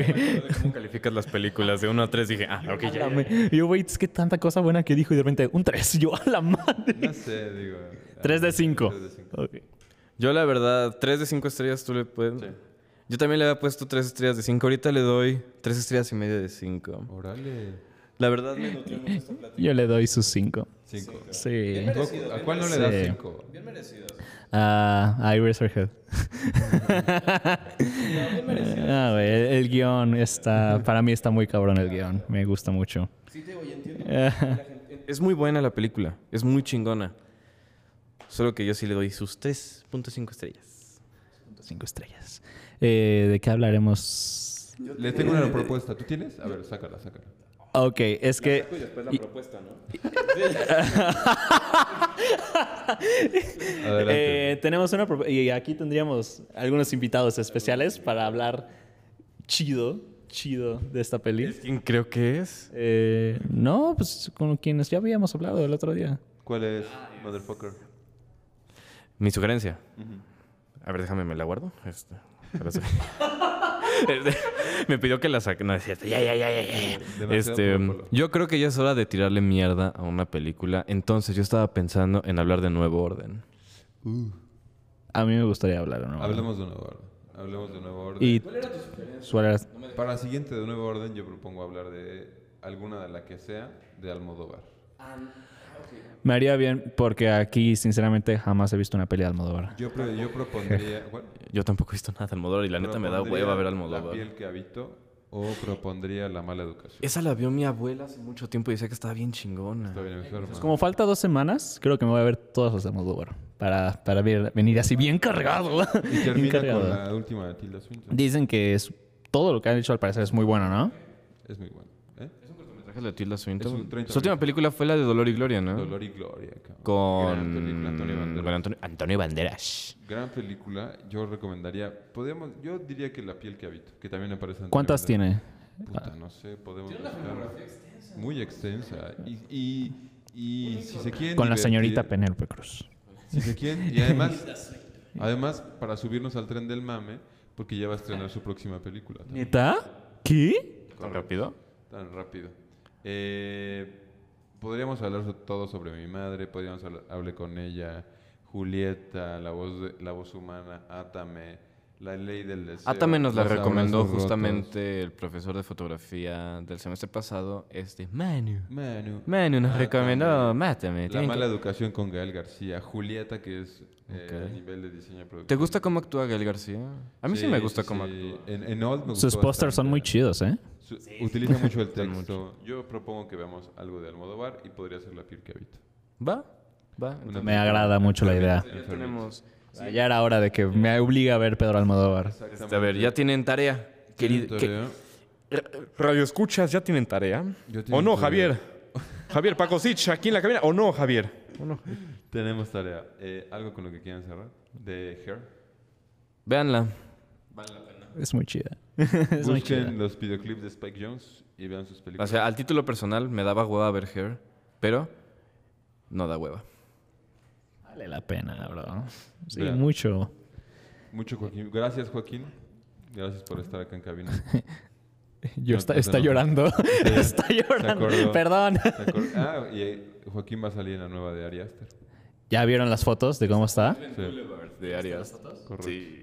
¿Cómo calificas las películas? De 1 a 3 dije, ah, ok, ya. Yo, güey, es que tanta cosa buena que dijo y de repente un 3. Yo, a la madre. No sé, digo. 3 de 5. Tres de cinco. Ok. Yo, la verdad, 3 de 5 estrellas tú le puedes. Sí. Yo también le había puesto 3 estrellas de 5. Ahorita le doy 3 estrellas y media de 5. Órale. La verdad, me nutrió mucho esta plática. Yo le doy sus 5. Cinco. Sí. ¿A cuál no le Sí. das cinco? Ah, Iris Head. Ah, güey, el, el guion está. Para mí está muy cabrón el guion. Me gusta mucho. Es muy buena la película. Es muy chingona. Solo que yo sí le doy sus 3.5 estrellas. 5 estrellas. Eh, ¿De qué hablaremos? Le tengo una propuesta. ¿Tú tienes? A ver, sácala, sácala. Ok, es que. después la y- propuesta, ¿no? Adelante. Eh, tenemos una propu- y aquí tendríamos algunos invitados especiales para hablar chido, chido de esta peli. ¿Quién creo que es? Eh, no, pues con quienes ya habíamos hablado el otro día. ¿Cuál es, motherfucker? Mi sugerencia. A ver, déjame, me la guardo. Este. Este, me pidió que la saque. No, es cierto. Ya, ya, ya, ya, Este, yo creo que ya es hora de tirarle mierda a una película. Entonces yo estaba pensando en hablar de Nuevo Orden. A mí me gustaría hablar, ¿no? Hablemos de nuevo orden. Hablemos de nuevo orden. Y ¿Cuál era? Para la siguiente de nuevo orden, yo propongo hablar de alguna de la que sea de Almodóvar. Me haría bien porque aquí, sinceramente, jamás he visto una peli de Almodóvar. Yo, pro- yo propondría. bueno, Yo tampoco he visto nada de Almodóvar y la neta me da propondría hueva ver La Almodóvar. piel que habito o propondría la mala educación. Esa la vio mi abuela hace mucho tiempo y decía que estaba bien chingona. Está bien enferma. Pues como falta dos semanas, creo que me voy a ver todas las de Almodóvar. Para, para ver- venir así bien cargado. Y Bien termina cargado. con la última de Tilda Swinton. Dicen que es, todo lo que han dicho al parecer es muy bueno, ¿no? Es muy bueno. ¿Trajes de Tilda Swinton? Es un 30 Su última película fue la de Dolor y Gloria, ¿no? Dolor y Gloria. cabrón. Con película, Antonio Banderas. con Antonio, Antonio Banderas. Gran película. Yo recomendaría. Podemos, yo diría que La piel que habito, que también aparece. Antonio ¿Cuántas Banderas. tiene? Puta, no sé, podemos buscar. Muy extensa. Y, y, y si se quieren. Con la señorita Penélope Cruz. Si se quieren. Y además, además, para subirnos al tren del mame, porque ya va a estrenar su próxima película. también. ¿Neta? ¿Qué? ¿Tan rápido? Tan rápido. Eh, podríamos hablar todo sobre mi madre, podríamos hablar, hablé con ella, Julieta, la voz, de- la voz humana, Átame, la ley del deseo. Atame nos la recomendó rotos. justamente el profesor de fotografía del semestre pasado, este Manu. Manu. Manu nos recomendó, mátame. La mala que- educación con Gael García, Julieta, que es eh, a nivel de diseño y producción. ¿Te gusta cómo actúa Gael García? A mí sí, me gusta sí, cómo actúa. En, en Old me Sus pósters son muy chidos, ¿eh? Su- utiliza mucho el texto. Yo propongo que veamos algo de Almodóvar y podría ser La piel que habito. ¿Va? ¿Va? Me agrada mucho la idea. Ya tenemos... Ya era hora de que me obligue a ver Pedro Almodóvar. Este, a ver, ya tienen tarea. Querido, que- Tarea. Radio escuchas, ¿ya tienen tarea? ¿O no, tarea. Javier? Javier Pacosich, aquí en la cabina. ¿O no, Javier? ¿O no? Tenemos tarea. Eh, ¿Algo con lo que quieran cerrar? ¿De Hair? Véanla. Es muy chida. es muy chida. Busquen los videoclips de Spike Jones y vean sus O películas. sea, al título personal me daba hueva ver Hair, pero no da hueva. Vale la pena, bro. Sí, Vean. mucho. Mucho Joaquín. Gracias, Joaquín. Gracias por estar acá en cabina. Yo No, está, no, está no. llorando. Sí, está llorando. acordó. Perdón. ¿Se acuer- Ah, y eh, Joaquín va a salir en la nueva de Ari Aster. ¿Ya vieron las fotos de cómo está? Sí, De Arias. correcto. Sí.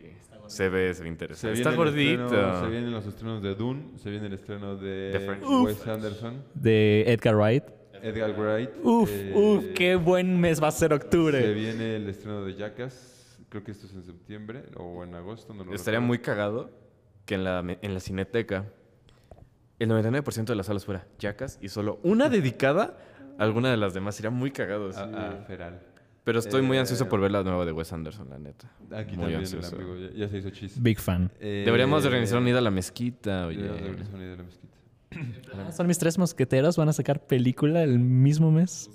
Se ve, se ve Se interesante. Está gordito. estreno- se vienen los estrenos de Dune, se viene el estreno de. Wes Anderson, De Edgar Wright. Edgar Wright. Uf, eh, uf, qué buen mes va a ser Se octubre. viene el estreno de Jackass, creo que esto es en septiembre o en agosto, no lo Estaría recuerdo. muy cagado que en la, en la cineteca el 99% de las salas fuera Jackass y solo una dedicada a alguna de las demás. Sería muy cagado. sí. Ah, Feral. Pero estoy muy Eh, ansioso por ver la nueva de Wes Anderson, la neta. Aquí Muy también ansioso. el amigo, ya, ya se hizo chiste. Big fan. Eh, Deberíamos de organizar una ida a la mezquita, oye. deberíamos de organizar una ida a la mezquita. Ah, Son mis tres mosqueteros. Van a sacar película el mismo mes.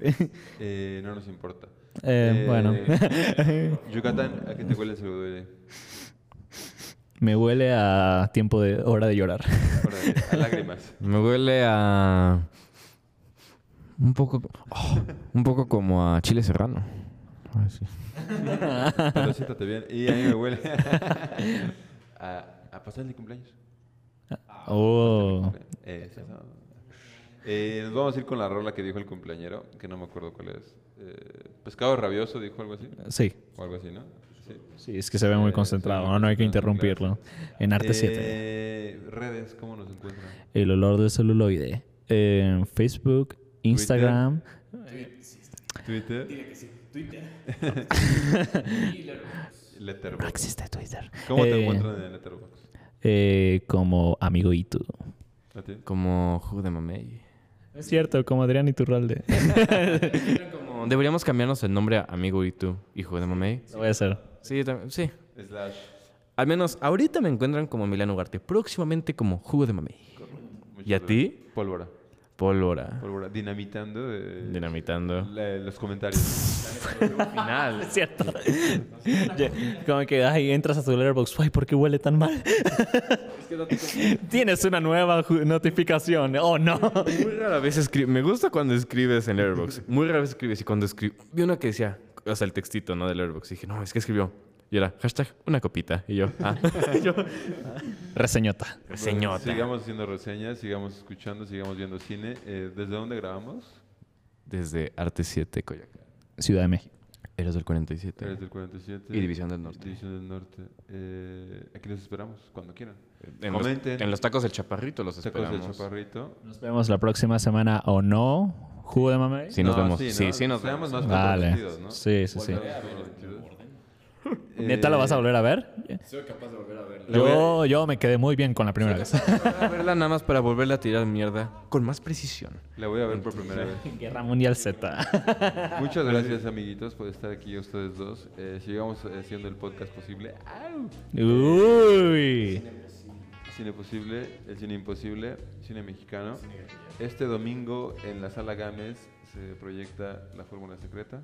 Eh, no nos importa. Eh, bueno. Yucatán, ¿a qué te huele el duele? Me huele a tiempo de hora de llorar. A lágrimas. Me huele a... Un poco, oh, un poco como a Chile Serrano. Ay, sí. Pero siéntate bien. Y a mí me huele a, a pasar el cumpleaños. Oh. Eh. Eh, nos vamos a ir con la rola que dijo el cumpleañero, que no me acuerdo cuál es. Eh, Pescado rabioso dijo algo así. Sí. O algo así, ¿no? Sí. Sí, es que se ve muy concentrado. No, no hay que interrumpirlo. En Arte 7. Eh, redes, ¿cómo nos encuentran? El olor del celuloide. En Facebook, Instagram. Twitter. Letterboxd. No existe Twitter. ¿Cómo te Eh, encuentran en Letterboxd? eh, como amigo y tú. ¿A ti? Como jugo de mamey. Es cierto, como Adrián Iturralde. Como, deberíamos cambiarnos el nombre a Amigo y tú, hijo de mamey. Lo voy a hacer. Sí, tam- sí. Slash. Al menos ahorita me encuentran como Milano Ugarte. Próximamente como jugo de mamey. ¿Y a ti? Pólvora. Pólvora. Pólvora. Dinamitando eh, Dinamitando. la- los comentarios. Final. Es cierto. Como que ay, entras a tu letterbox. Ay, ¿por qué huele tan mal? Tienes una nueva notificación. Oh, no. Muy rara vez escribes. Me gusta cuando escribes en Letterboxd. Muy rara vez escribes. Y cuando escribí. Vi una que decía. O sea, el textito, ¿no? De Letterboxd. Y dije, no, es que escribió. Y era hashtag una copita. Y yo, ah. yo, Reseñota. señota. Sigamos haciendo reseñas, sigamos escuchando, sigamos viendo cine. Eh, ¿Desde dónde grabamos? Desde Arte 7, Coyoacán. Ciudad de México. Eres del 47. Eres del 47. Y División del Norte. División del Norte. Eh, aquí los esperamos, cuando quieran. En los, Comenten. en los tacos del Chaparrito los Tacos del esperamos. Chaparrito. Nos vemos la próxima semana o no. Jugo de mamey. Sí, nos No, vemos. sí, ¿no? sí, nos Seamos vemos. más Vale. ¿no? Sí, sí, sí. ¿Neta lo vas a volver a ver? Soy capaz de volver a verla. Yo, yo me quedé muy bien con la primera vez. a verla nada más para volverla a tirar mierda con más precisión. La voy a ver por primera vez. Guerra Mundial Z. Muchas gracias, amiguitos, por estar aquí ustedes dos. Eh, sigamos haciendo el podcast posible. ¡Au! Uy. Cine posible, el cine imposible, cine mexicano. Este domingo en la sala Gámez se proyecta La Fórmula Secreta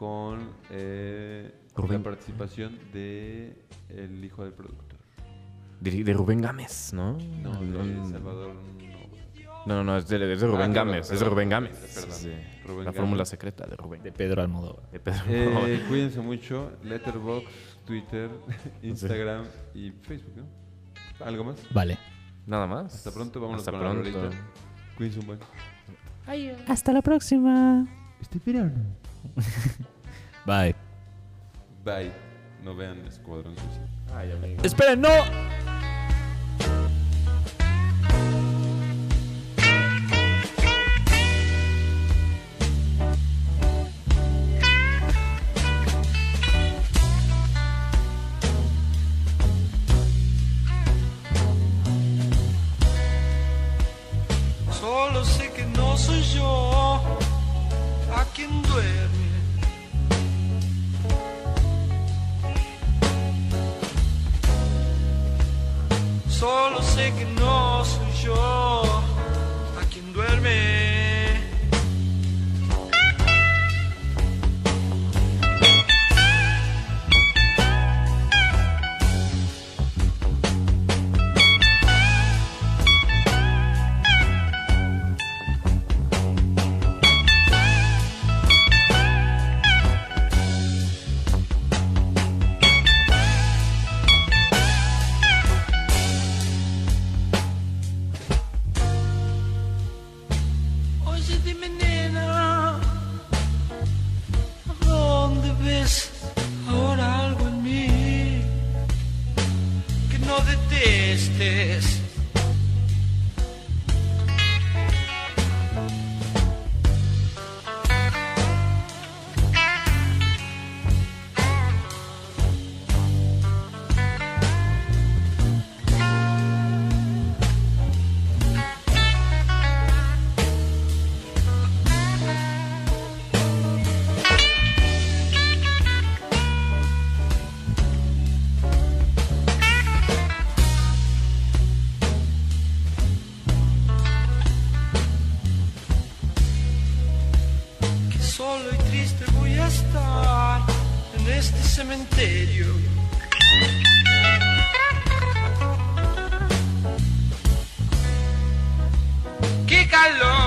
con eh, la participación de el hijo del productor. De, de Rubén Gámez, ¿no? No, no, de Salvador. no, no, no, es de, es de Rubén Ah, Gámez. es de Rubén Gámez. perdón, Sí. Rubén la Gámez. fórmula secreta de Rubén. De Pedro Almodóvar. De Pedro. Eh, cuídense mucho. Letterboxd, Twitter, Instagram y Facebook, ¿no? ¿Algo más? Vale. Nada más. Hasta pronto, vámonos Hasta con la pronto. rolita. Cuídense un buen. Hasta la próxima. Este verano. Bye. Bye. No vean Escuadrón Suicida. Esperen, no. Calor!